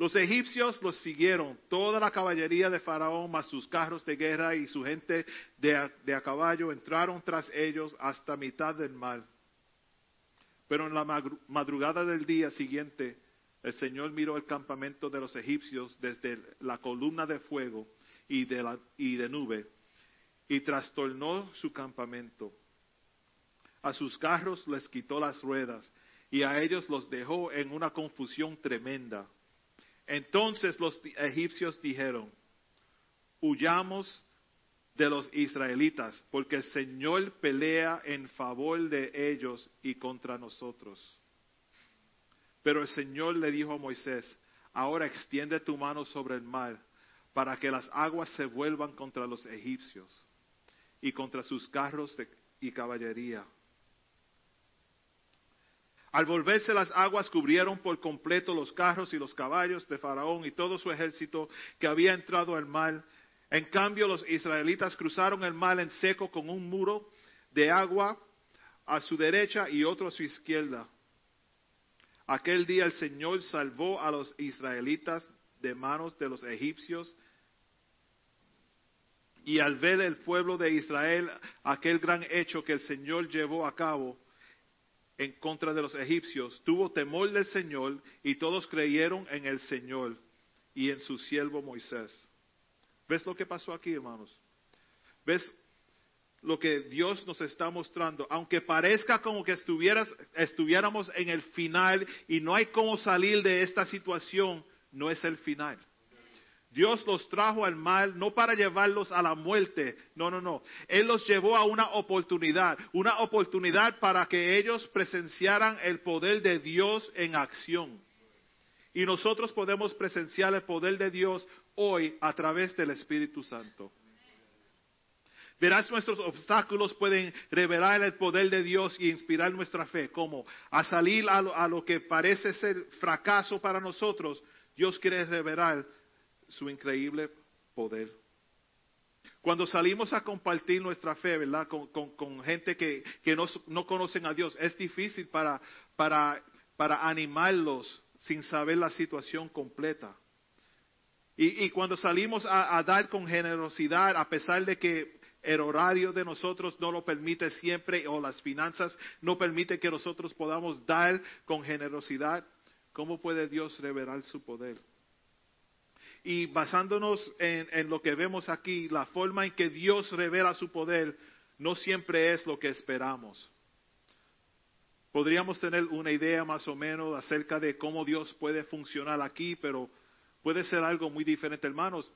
Los egipcios los siguieron, toda la caballería de Faraón, más sus carros de guerra y su gente de a, de a caballo entraron tras ellos hasta mitad del mar. Pero en la madrugada del día siguiente, el Señor miró el campamento de los egipcios desde la columna de fuego y de, la, y de nube y trastornó su campamento. A sus carros les quitó las ruedas y a ellos los dejó en una confusión tremenda. Entonces los egipcios dijeron, huyamos de los israelitas, porque el Señor pelea en favor de ellos y contra nosotros. Pero el Señor le dijo a Moisés, ahora extiende tu mano sobre el mar, para que las aguas se vuelvan contra los egipcios y contra sus carros de- y caballería. Al volverse las aguas cubrieron por completo los carros y los caballos de Faraón y todo su ejército que había entrado al mar. En cambio, los israelitas cruzaron el mar en seco con un muro de agua a su derecha y otro a su izquierda. Aquel día el Señor salvó a los israelitas de manos de los egipcios y al ver el pueblo de Israel aquel gran hecho que el Señor llevó a cabo en contra de los egipcios, tuvo temor del Señor y todos creyeron en el Señor y en su siervo Moisés. ¿Ves lo que pasó aquí, hermanos? ¿Ves lo que Dios nos está mostrando? Aunque parezca como que estuviéramos en el final y no hay cómo salir de esta situación, no es el final. Dios los trajo al mal no para llevarlos a la muerte, no, no, no. Él los llevó a una oportunidad, una oportunidad para que ellos presenciaran el poder de Dios en acción. Y nosotros podemos presenciar el poder de Dios hoy a través del Espíritu Santo. Verás, nuestros obstáculos pueden revelar el poder de Dios y inspirar nuestra fe, como a salir a lo, a lo que parece ser fracaso para nosotros, Dios quiere revelar su increíble poder. Cuando salimos a compartir nuestra fe, ¿verdad? Con, con- gente que, que no, no conocen a Dios, es difícil para, para, para animarlos sin saber la situación completa. Y, y cuando salimos a, a dar con generosidad, a pesar de que el horario de nosotros no lo permite siempre o las finanzas no permite que nosotros podamos dar con generosidad, ¿cómo puede Dios revelar su poder? Y basándonos en, lo que vemos aquí, la forma en que Dios revela su poder no siempre es lo que esperamos. Podríamos tener una idea más o menos acerca de cómo Dios puede funcionar aquí, pero puede ser algo muy diferente, hermanos.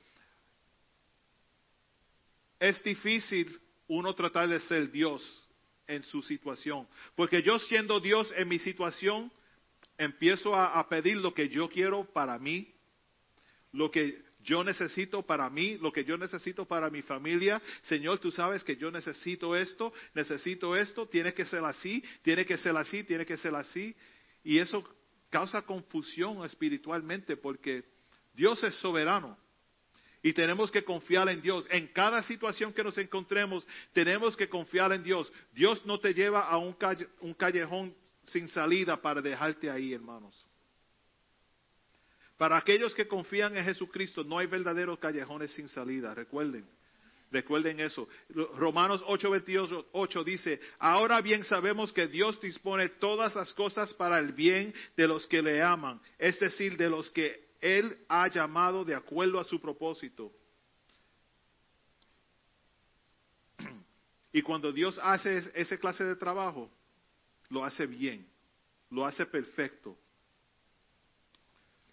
Es difícil uno tratar de ser Dios en su situación, porque yo siendo Dios en mi situación, empiezo a pedir lo que yo quiero para mí, lo que yo necesito para mí, lo que yo necesito para mi familia. Señor, tú sabes que yo necesito esto, necesito esto, tiene que ser así, tiene que ser así, tiene que ser así. Y eso causa confusión espiritualmente porque Dios es soberano. Y tenemos que confiar en Dios. En cada situación que nos encontremos, tenemos que confiar en Dios. Dios no te lleva a un, un callejón sin salida para dejarte ahí, hermanos. Para aquellos que confían en Jesucristo, no hay verdaderos callejones sin salida. Recuerden, recuerden eso. Romanos 8:28 dice, ahora bien sabemos que Dios dispone todas las cosas para el bien de los que le aman, es decir, de los que Él ha llamado de acuerdo a su propósito. Y cuando Dios hace es- ese clase de trabajo, lo hace bien, lo hace perfecto.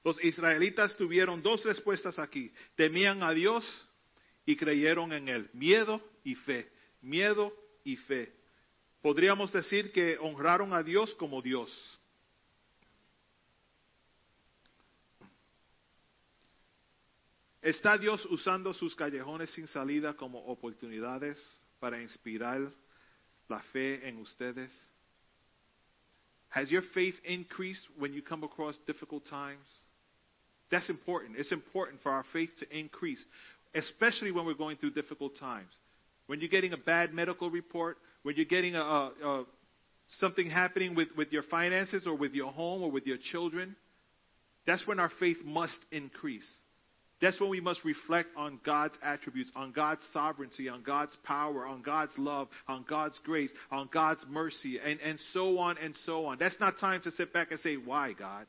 Los israelitas tuvieron dos respuestas aquí. Temían a Dios y creyeron en Él. Miedo y fe. Miedo y fe. Podríamos decir que honraron a Dios como Dios. ¿Está Dios usando sus callejones sin salida como oportunidades para inspirar la fe en ustedes? Has your faith increased when you come across difficult times? That's important. It's important for our faith to increase, especially when we're going through difficult times. When you're getting a bad medical report, when you're getting a, a, a, something happening with, with your finances or with your home or with your children, that's when our faith must increase. That's when we must reflect on God's attributes, on God's sovereignty, on God's power, on God's love, on God's grace, on God's mercy, and, and so on and so on. That's not time to sit back and say, Why, God?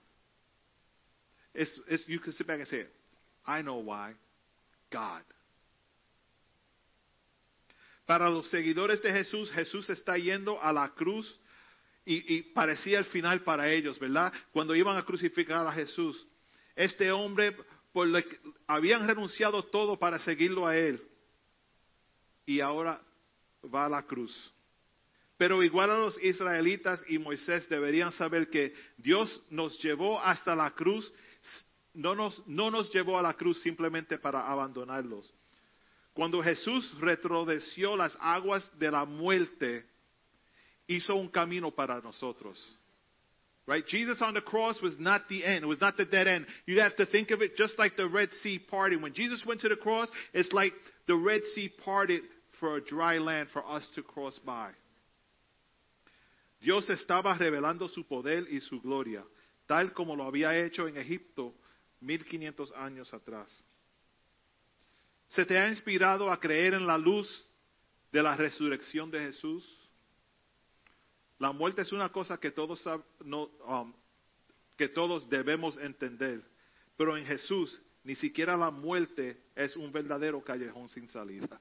You can sit back and say, I know why. God. Para los seguidores de Jesús, Jesús está yendo a la cruz y, parecía el final para ellos, ¿verdad? Cuando iban a crucificar a Jesús. Este hombre habían renunciado todo para seguirlo a él y ahora va a la cruz. Pero igual a los israelitas y Moisés deberían saber que Dios nos llevó hasta la cruz, no nos, no nos llevó a la cruz simplemente para abandonarlos. Cuando Jesús retrodeció las aguas de la muerte, hizo un camino para nosotros. Right? Jesus on the cross was not the end. It was not the dead end. You have to think of it just like the Red Sea parting. When Jesus went to the cross, it's like the Red Sea parted for a dry land for us to cross by. Dios estaba revelando su poder y su gloria, tal como lo había hecho en Egipto 1500 años atrás. ¿Se te ha inspirado a creer en la luz de la resurrección de Jesús? La muerte es una cosa que todos, no, um, que todos debemos entender, pero en Jesús ni siquiera la muerte es un verdadero callejón sin salida.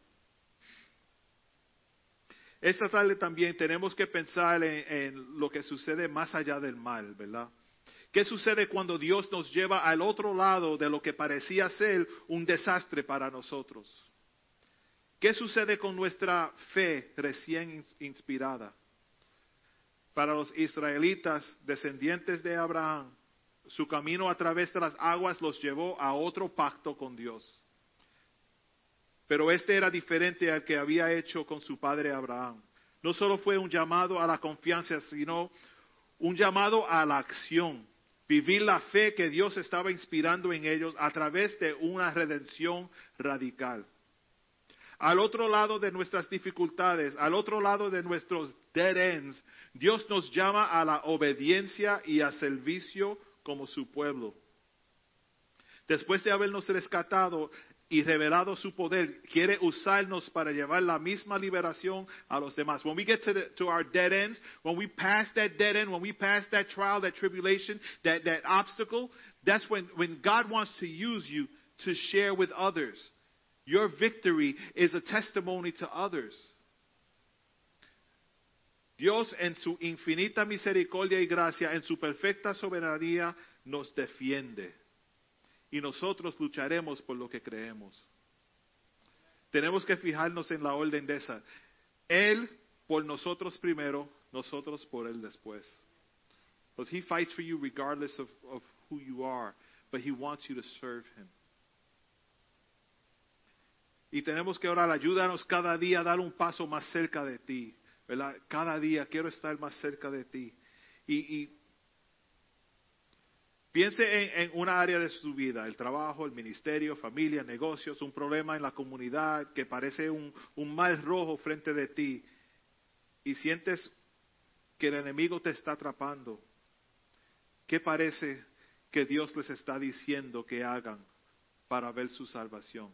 Esta tarde también tenemos que pensar en, en lo que sucede más allá del mal, ¿verdad? ¿Qué sucede cuando Dios nos lleva al otro lado de lo que parecía ser un desastre para nosotros? ¿Qué sucede con nuestra fe recién ins- inspirada? Para los israelitas, descendientes de Abraham, su camino a través de las aguas los llevó a otro pacto con Dios. Pero este era diferente al que había hecho con su padre Abraham. No solo fue un llamado a la confianza, sino un llamado a la acción. Vivir la fe que Dios estaba inspirando en ellos a través de una redención radical. Al otro lado de nuestras dificultades, al otro lado de nuestros dead ends, Dios nos llama a la obediencia y a servicio como su pueblo. Después de habernos rescatado y revelado su poder, quiere usarnos para llevar la misma liberación a los demás. When we get to, the, to our dead ends, when we pass that dead end, when we pass that trial, that tribulation, that, that obstacle, that's when, when God wants to use you to share with others. Your victory is a testimony to others. Dios en su infinita misericordia y gracia, en su perfecta soberanía, nos defiende. Y nosotros lucharemos por lo que creemos. Tenemos que fijarnos en la orden de esa. Él por nosotros primero, nosotros por Él después. Because He fights for you regardless of, of who you are, but He wants you to serve Him. Y tenemos que orar, ayúdanos cada día a dar un paso más cerca de ti. Cada día quiero estar más cerca de ti. Y piense en, una área de su vida, el trabajo, el ministerio, familia, negocios, un problema en la comunidad que parece un, mal rojo frente de ti y sientes que el enemigo te está atrapando. ¿Qué parece que Dios les está diciendo que hagan para ver su salvación?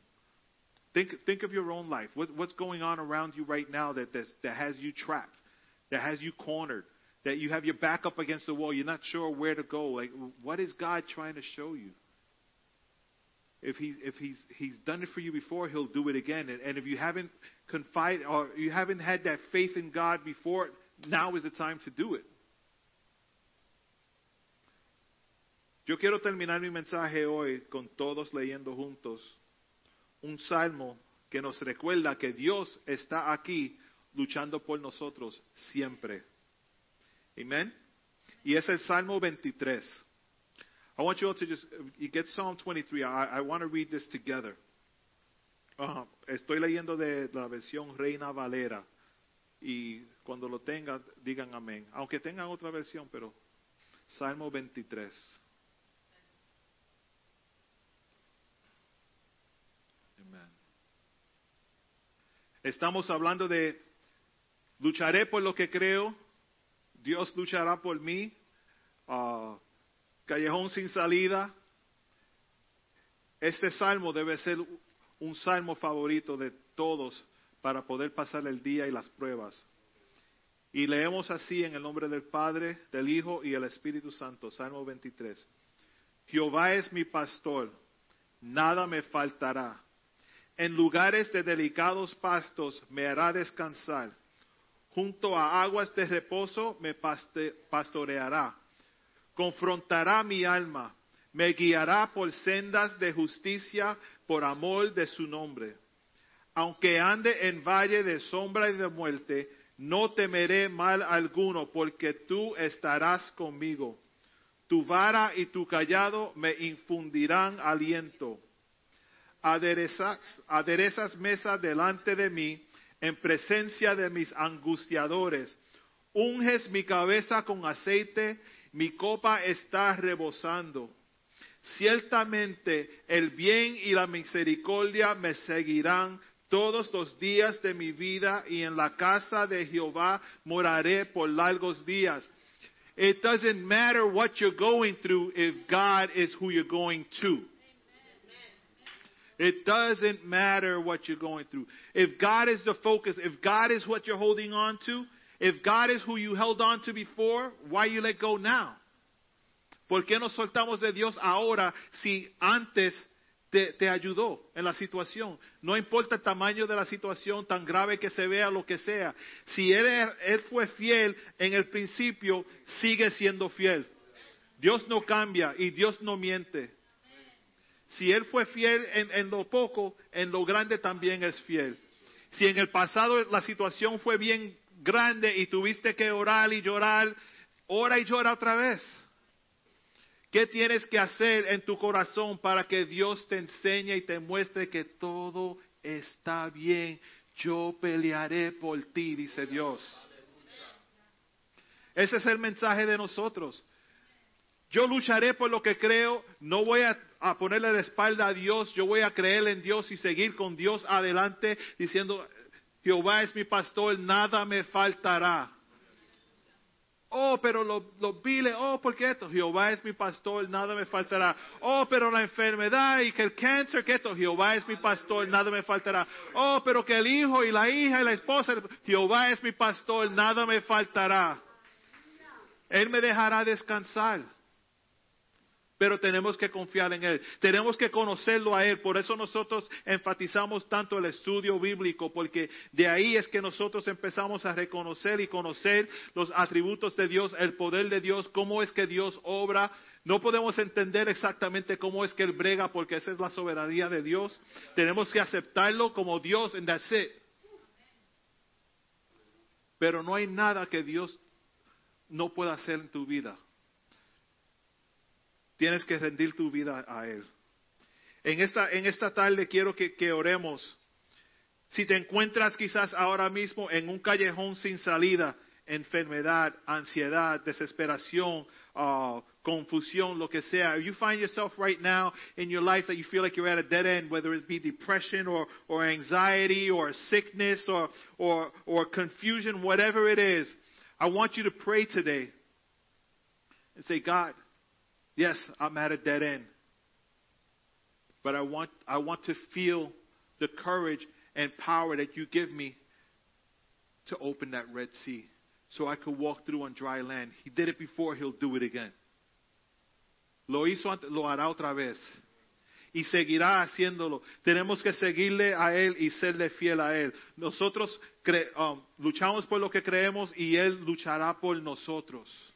Think, think of your own life. What, what's going on around you right now that has you trapped, that has you cornered, that you have your back up against the wall. You're not sure where to go. Like, what is God trying to show you? If, he, if he's, he's done it for you before, he'll do it again. And, and if you haven't confided or you haven't had that faith in God before, now is the time to do it. Yo quiero terminar mi mensaje hoy con todos leyendo juntos un salmo que nos recuerda que Dios está aquí luchando por nosotros siempre. Amén. Y es el Salmo 23. I want you all to just you get Psalm 23. I, I want to read this together. Uh, estoy leyendo de la versión Reina Valera. Y cuando lo tengan, digan amén. Aunque tengan otra versión, pero Salmo 23. Amen. Estamos hablando de lucharé por lo que creo, Dios luchará por mí, uh, callejón sin salida. Este salmo debe ser un salmo favorito de todos para poder pasar el día y las pruebas. Y leemos así en el nombre del Padre, del Hijo y del Espíritu Santo, Salmo 23. Jehová es mi pastor, nada me faltará. En lugares de delicados pastos me hará descansar. Junto a aguas de reposo me pastoreará. Confrontará mi alma. Me guiará por sendas de justicia por amor de su nombre. Aunque ande en valle de sombra y de muerte, no temeré mal alguno, porque tú estarás conmigo. Tu vara y tu callado me infundirán aliento aderezas, aderezas mesa delante de mí en presencia de mis angustiadores. Unges mi cabeza con aceite, mi copa está rebosando. Ciertamente el bien y la misericordia me seguirán todos los días de mi vida y en la casa de Jehová moraré por largos días. It doesn't matter what you're going through if God is who you're going to. It doesn't matter what you're going through. If God is the focus, if God is what you're holding on to, if God is who you held on to before, why you let go now? ¿Por qué nos soltamos de Dios ahora si antes te, ayudó en la situación? No importa el tamaño de la situación, tan grave que se vea, lo que sea. Si él, él fue fiel en el principio, sigue siendo fiel. Dios no cambia y Dios no miente. Si Él fue fiel en, lo poco, en lo grande también es fiel. Si en el pasado la situación fue bien grande y tuviste que orar y llorar, ora y llora otra vez. ¿Qué tienes que hacer en tu corazón para que Dios te enseñe y te muestre que todo está bien? Yo pelearé por ti, dice Dios. Ese es el mensaje de nosotros. Yo lucharé por lo que creo, no voy a, ponerle la espalda a Dios, yo voy a creer en Dios y seguir con Dios adelante diciendo, Jehová es mi pastor, nada me faltará. Oh, pero los lo viles, oh, porque esto, Jehová es mi pastor, nada me faltará. Oh, pero la enfermedad y que el cáncer, que esto, Jehová es mi pastor, nada me faltará. Oh, pero que el hijo y la hija y la esposa, Jehová es mi pastor, nada me faltará. Él me dejará descansar. Pero tenemos que confiar en Él. Tenemos que conocerlo a Él. Por eso nosotros enfatizamos tanto el estudio bíblico, porque de ahí es que nosotros empezamos a reconocer y conocer los atributos de Dios, el poder de Dios, cómo es que Dios obra. No podemos entender exactamente cómo es que Él brega, porque esa es la soberanía de Dios. Tenemos que aceptarlo como Dios en that's it. Pero no hay nada que Dios no pueda hacer en tu vida. Tienes que rendir tu vida a Él. En esta, en esta tarde quiero que, que oremos. Si te encuentras quizás ahora mismo en un callejón sin salida, enfermedad, ansiedad, desesperación, uh, confusión, lo que sea. If you find yourself right now in your life that you feel like you're at a dead end, whether it be depression or, or anxiety or sickness or, or, or confusion, whatever it is, I want you to pray today and say, God, yes, I'm at a dead end. But I want, I want to feel the courage and power that you give me to open that Red Sea so I could walk through on dry land. He did it before, he'll do it again. Lo hizo lo hará otra vez. Y seguirá haciéndolo. Tenemos que seguirle a Él y serle fiel a Él. Nosotros cre um, luchamos por lo que creemos y Él luchará por nosotros.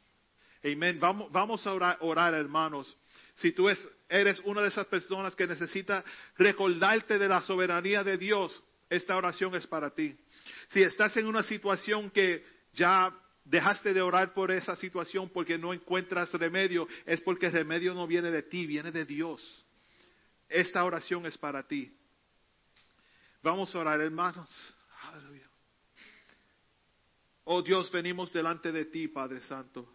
Amén. Vamos, a orar, hermanos. Si tú es, eres una de esas personas que necesita recordarte de la soberanía de Dios, esta oración es para ti. Si estás en una situación que ya dejaste de orar por esa situación porque no encuentras remedio, es porque el remedio no viene de ti, viene de Dios. Esta oración es para ti. Vamos a orar, hermanos. Oh Dios, venimos delante de ti, Padre Santo,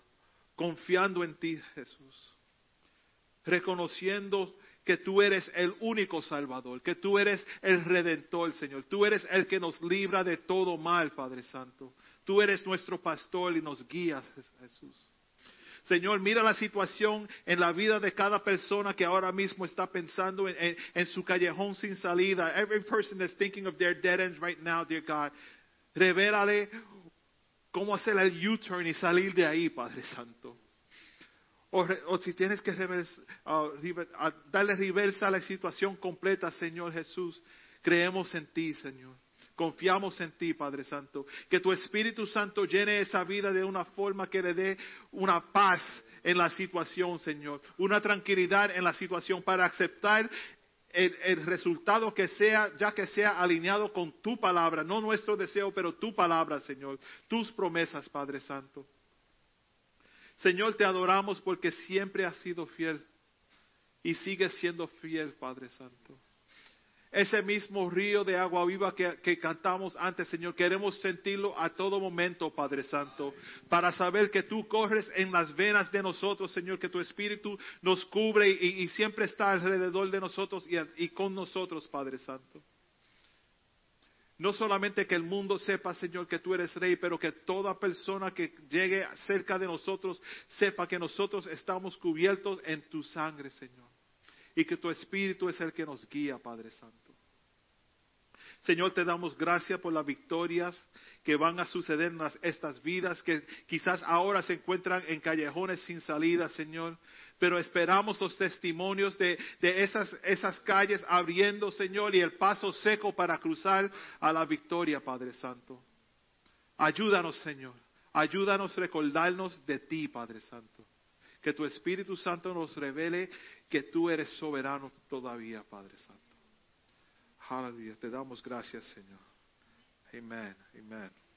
confiando en ti, Jesús, reconociendo que tú eres el único Salvador, que tú eres el Redentor, Señor. Tú eres el que nos libra de todo mal, Padre Santo. Tú eres nuestro pastor y nos guías, Jesús. Señor, mira la situación en la vida de cada persona que ahora mismo está pensando en, su callejón sin salida. Every person that's thinking of their dead ends right now, dear God. Revélale cómo hacer el U-turn y salir de ahí, Padre Santo. O, o si tienes que reversa, uh, uh, darle reversa a la situación completa, Señor Jesús, creemos en ti, Señor. Confiamos en ti, Padre Santo. Que tu Espíritu Santo llene esa vida de una forma que le dé una paz en la situación, Señor. Una tranquilidad en la situación para aceptar el, resultado que sea, ya que sea alineado con tu palabra, no nuestro deseo, pero tu palabra, Señor. Tus promesas, Padre Santo. Señor, te adoramos porque siempre has sido fiel y sigues siendo fiel, Padre Santo. Ese mismo río de agua viva que, cantamos antes, Señor, queremos sentirlo a todo momento, Padre Santo, para saber que tú corres en las venas de nosotros, Señor, que tu Espíritu nos cubre y, y siempre está alrededor de nosotros y, y con nosotros, Padre Santo. No solamente que el mundo sepa, Señor, que tú eres rey, pero que toda persona que llegue cerca de nosotros sepa que nosotros estamos cubiertos en tu sangre, Señor. Y que tu Espíritu es el que nos guía, Padre Santo. Señor, te damos gracias por las victorias que van a suceder en estas vidas que quizás ahora se encuentran en callejones sin salida, Señor. Pero esperamos los testimonios de, de esas, esas calles abriendo, Señor, y el paso seco para cruzar a la victoria, Padre Santo. Ayúdanos, Señor. Ayúdanos a recordarnos de ti, Padre Santo. Que tu Espíritu Santo nos revele que tú eres soberano todavía, Padre Santo. Aleluya. Te damos gracias, Señor. Amén. Amén.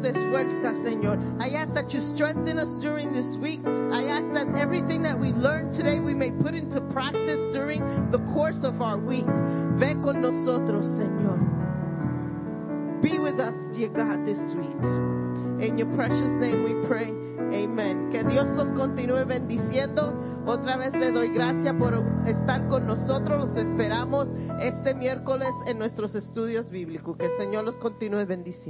Fuerza, Señor. I ask that you strengthen us during this week. I ask that everything that we learned today we may put into practice during the course of our week. Ve con nosotros, Señor. Be with us, dear God, this week. In your precious name we pray. Amen. Que Dios los continúe bendiciendo. Otra vez le doy gracias por estar con nosotros. Los esperamos este miércoles en nuestros estudios bíblicos. Que el Señor los continúe bendiciendo.